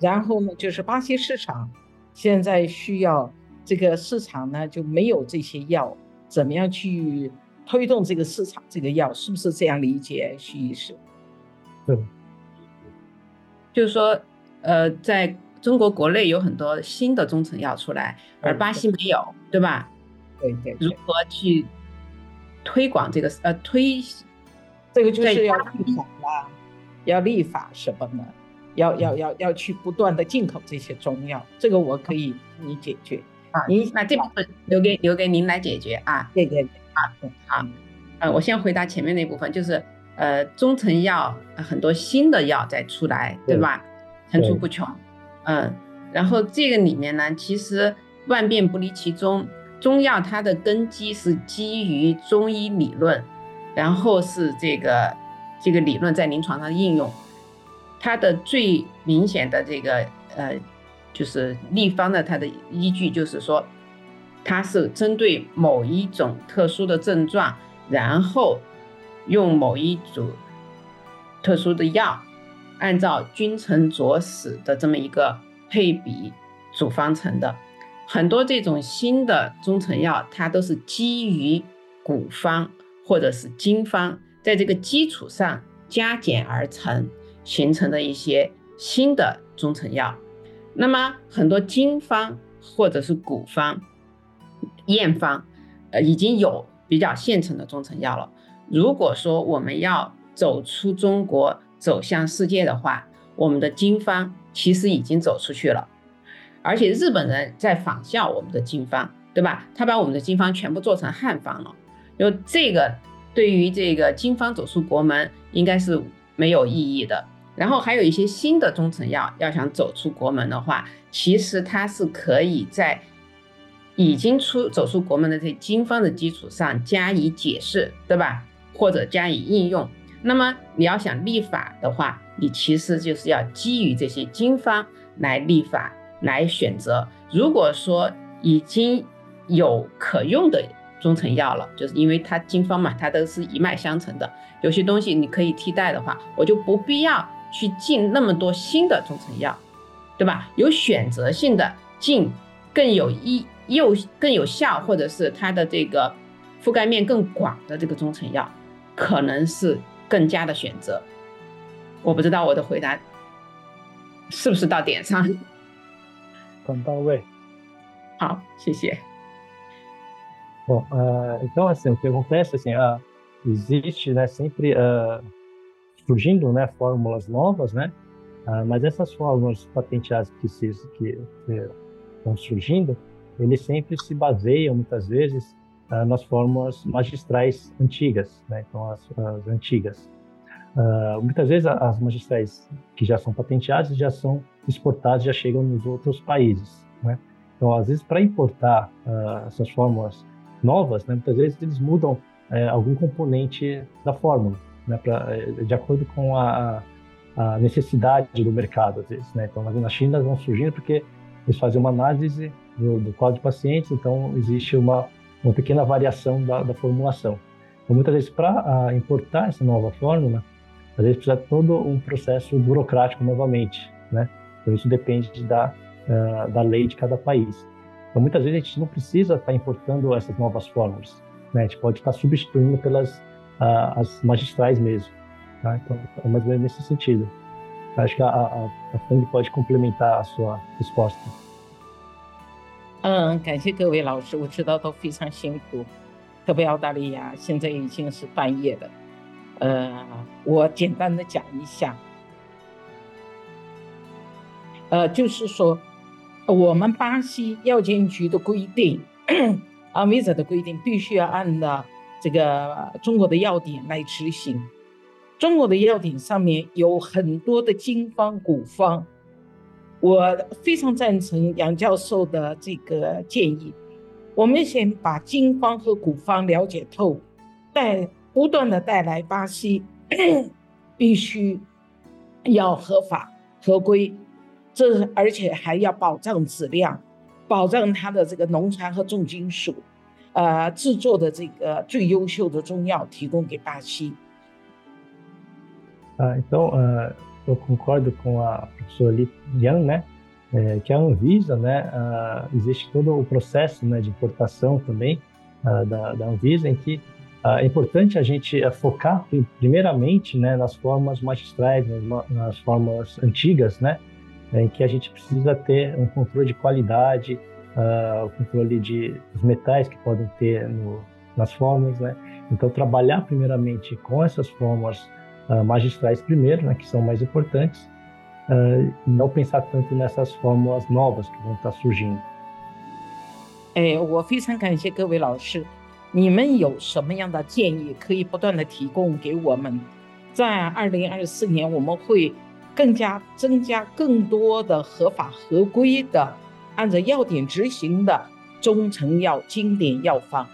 然后呢，就是巴西市场现在需要这个市场呢就没有这些药。怎么样去推动这个市场？这个药是不是这样理解，徐医师？对，就是说，呃，在中国国内有很多新的中成药出来，而巴西没有，对吧？对对。如何去推广这个？呃，推这个就是要立法了，要立法什么呢？要要要要去不断的进口这些中药，这个我可以你解决。啊，您那这部分留给留给您来解决啊。对对对，好，好，呃，我先回答前面那部分，就是呃，中成药很多新的药在出来，对吧？层出不穷，嗯，然后这个里面呢，其实万变不离其宗，中药它的根基是基于中医理论，然后是这个这个理论在临床上应用，它的最明显的这个呃。就是立方的，它的依据就是说，它是针对某一种特殊的症状，然后用某一组特殊的药，按照君臣佐使的这么一个配比组方成的。很多这种新的中成药，它都是基于古方或者是经方，在这个基础上加减而成，形成的一些新的中成药。那么很多经方或者是古方、验方，呃，已经有比较现成的中成药了。如果说我们要走出中国，走向世界的话，我们的经方其实已经走出去了，而且日本人在仿效我们的经方，对吧？他把我们的经方全部做成汉方了，就这个对于这个经方走出国门应该是没有意义的。然后还有一些新的中成药，要想走出国门的话，其实它是可以在已经出走出国门的这经方的基础上加以解释，对吧？或者加以应用。那么你要想立法的话，你其实就是要基于这些经方来立法来选择。如果说已经有可用的中成药了，就是因为它经方嘛，它都是一脉相承的，有些东西你可以替代的话，我就不必要。去进那么多新的中成药，对吧？有选择性的进更有益又更有效，或者是它的这个覆盖面更广的这个中成药，可能是更加的选择。我不知道我的回答是不是到点上，很到位。好，谢谢。Bom, então assim, o que acontece assim, existe, né, sempre surgindo né, fórmulas novas, né? Ah, mas essas fórmulas patenteadas que, se, que estão surgindo, eles sempre se baseiam, muitas vezes, ah, nas fórmulas magistrais antigas, né? Então, as, as antigas. Ah, muitas vezes, as magistrais que já são patenteadas já são exportadas, já chegam nos outros países, né? Então, às vezes, para importar essas fórmulas novas, né, muitas vezes eles mudam eh, algum componente da fórmula né, pra, eh, de acordo com a, a, necessidade do mercado, às vezes. Né? Então, na China vão surgindo porque eles fazem uma análise do, do quadro de pacientes, então existe uma, uma pequena variação da, da formulação. Então, muitas vezes, para importar essa nova fórmula, às vezes precisa de todo um processo burocrático novamente, né? Então, isso depende da, uh, da lei de cada país. Então, muitas vezes a gente não precisa estar importando essas novas fórmulas, né? A gente pode estar substituindo pelas uh, as magistrais mesmo. Tá? Então, é mais ou menos nesse sentido. Acho que a, a, a Fang pode complementar a sua resposta. 嗯，感谢各位老师，我知道都非常辛苦，特别澳大利亚现在已经是半夜了。 呃，我简单的讲一下，呃，就是说我们巴西药监局的规定，阿米者的规定，必须要按照这个中国的药典来执行，中国的药典上面有很多的经方古方，我非常赞成杨教授的这个建议。我们先把经方和古方了解透，带不断的带来巴西，必须要合法合规，这而且还要保障质量，保障它的这个农残和重金属。呃制作的这个最优秀的中药提供给巴西。Ah, então, uh, eu concordo com a professora Lian, né, é, que a Anvisa, né, uh, existe todo o processo né, de importação também uh, da, da, Anvisa, em que é importante a gente focar primeiramente né, nas formas magistrais, nas, nas formas antigas, né, em que a gente precisa ter um controle de qualidade, uh, o controle de, dos metais que podem ter no, nas fórmulas, né? Então, trabalhar primeiramente com essas fórmulas uh, magistrais primeiro, né, que são mais importantes, uh, e não pensar tanto nessas fórmulas novas que vão estar surgindo. 哎，我非常感谢各位老师， 你们有什么样的建议可以不断的提供给我们。在二零二四年，我们会更加增加更多的合法合规的按照药典执行的中成药经典药方。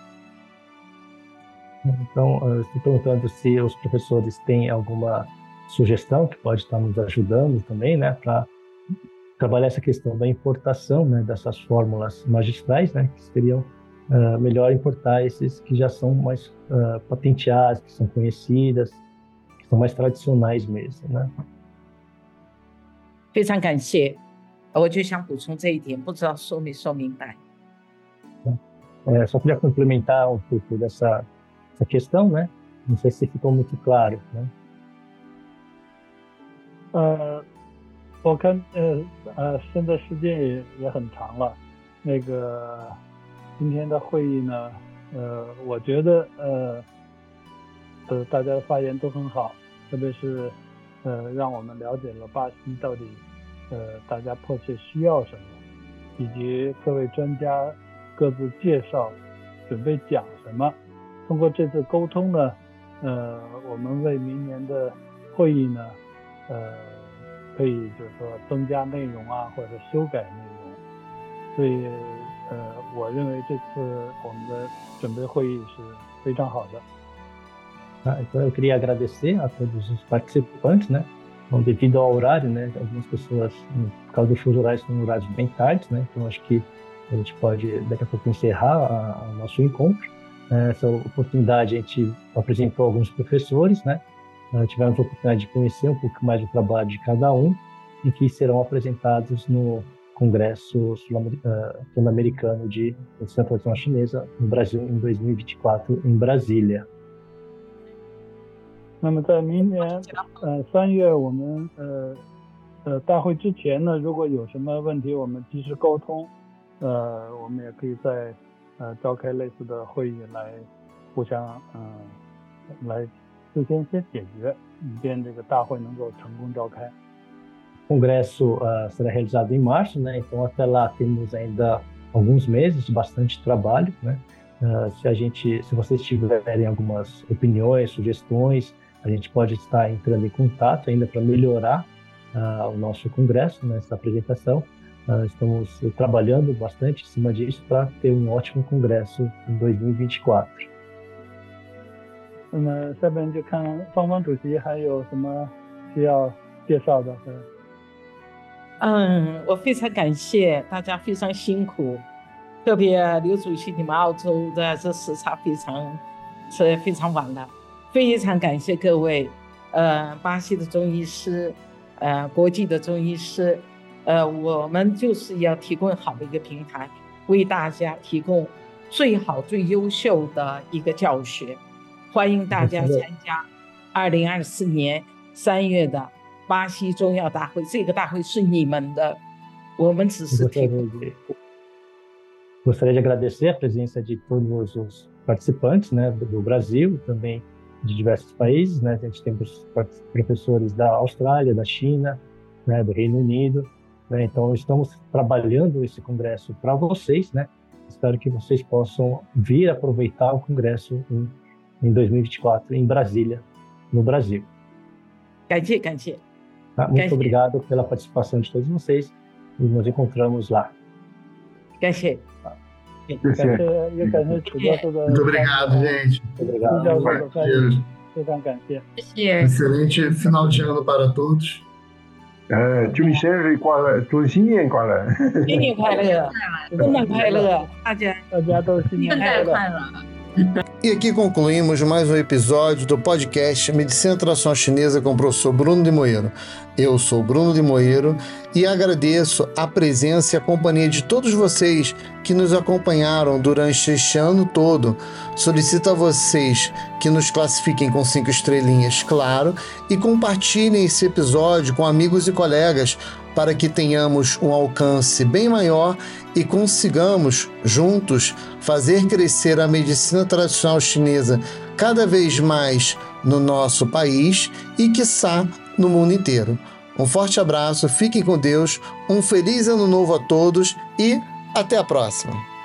Então, estou perguntando se os professores têm alguma sugestão que pode estar nos ajudando também, né, para trabalhar essa questão da importação, né, dessas fórmulas magistrais, né, que seriam uh, melhor importar esses que já são mais uh, patenteadas, que são conhecidas, que são mais tradicionais mesmo, né. 非常感谢。我就想补充这一点，不知道说没说明白。É, só queria complementar um pouco dessa, essa questão, né? Não sei se ficou muito claro, né? 呃，我看呃呃，现在时间也也很长了，那个 今天的会议呢，呃，我觉得呃呃大家的发言都很好，特别是呃让我们了解了巴西到底呃大家迫切需要什么，以及各位专家各自介绍准备讲什么。通过这次沟通呢，呃，我们为明年的会议呢，呃，可以就是说增加内容啊，或者修改内容。所以，呃，我认为这次我们的准备会议是非常好的。Ah, então eu queria agradecer a todos os participantes, né? Então, devido ao horário, né? Algumas pessoas, por causa do fuso horário, estão em horários bem tardes, né? Então acho que a gente pode daqui a pouco encerrar o nosso encontro. Essa oportunidade a gente apresentou alguns professores, né? Tivemos a oportunidade de conhecer um pouco mais o trabalho de cada um e que serão apresentados no Congresso Sul-Americano de Centro Chinesa no Brasil em 2024 em Brasília. 那么在明年呃三月我们呃呃大会之前呢，如果有什么问题，我们及时沟通，呃，我们也可以在呃召开类似的会议来互相嗯、呃、来事先先解决，以便这个大会能够成功召开。Congresso uh, será realizado em março, né? Então até lá temos ainda alguns meses de bastante trabalho, né? Uh, se a gente, se vocês tiverem algumas opiniões, sugestões, a gente pode estar entrando em contato ainda para melhorar uh, o nosso congresso, nessa né, apresentação. Uh, estamos trabalhando bastante em cima disso para ter um ótimo congresso em 2024. 那么下面就看方方主席还有什么需要介绍的。 嗯，我非常感谢大家，非常辛苦，特别刘主席，你们澳洲的这时差非常是非常晚了。非常感谢各位，呃，巴西的中医师，呃，国际的中医师，呃，我们就是要提供好的一个平台，为大家提供最好、最优秀的一个教学。欢迎大家参加二零二四年三月的 巴西中药大会。这个大会是你们的，我们只是提供。Gostaria de agradecer a presença de todos os participantes, né, do Brasil também. de diversos países, né? A gente tem professores da Austrália, da China, né? do Reino Unido, né? Então estamos trabalhando esse congresso para vocês, né? Espero que vocês possam vir aproveitar o congresso em, em 2024 em Brasília, no Brasil. Tá? Muito obrigado pela participação de todos vocês e nos encontramos lá. 感谢。muito obrigado, gente. Obrigado. Excelente final de ano para todos. 呃，祝你生日快乐，祝你新年快乐！新年快乐，圣诞快乐，大家大家都新年快乐。 E aqui concluímos mais um episódio do podcast Medicina Tradicional Chinesa com o professor Bruno de Moeiro. Eu sou Bruno de Moeiro e agradeço a presença e a companhia de todos vocês que nos acompanharam durante este ano todo. Solicito a vocês que nos classifiquem com cinco estrelinhas, claro, e compartilhem esse episódio com amigos e colegas para que tenhamos um alcance bem maior e consigamos, juntos, fazer crescer a medicina tradicional chinesa cada vez mais no nosso país e, quiçá, no mundo inteiro. Um forte abraço, fiquem com Deus, um feliz ano novo a todos e até a próxima!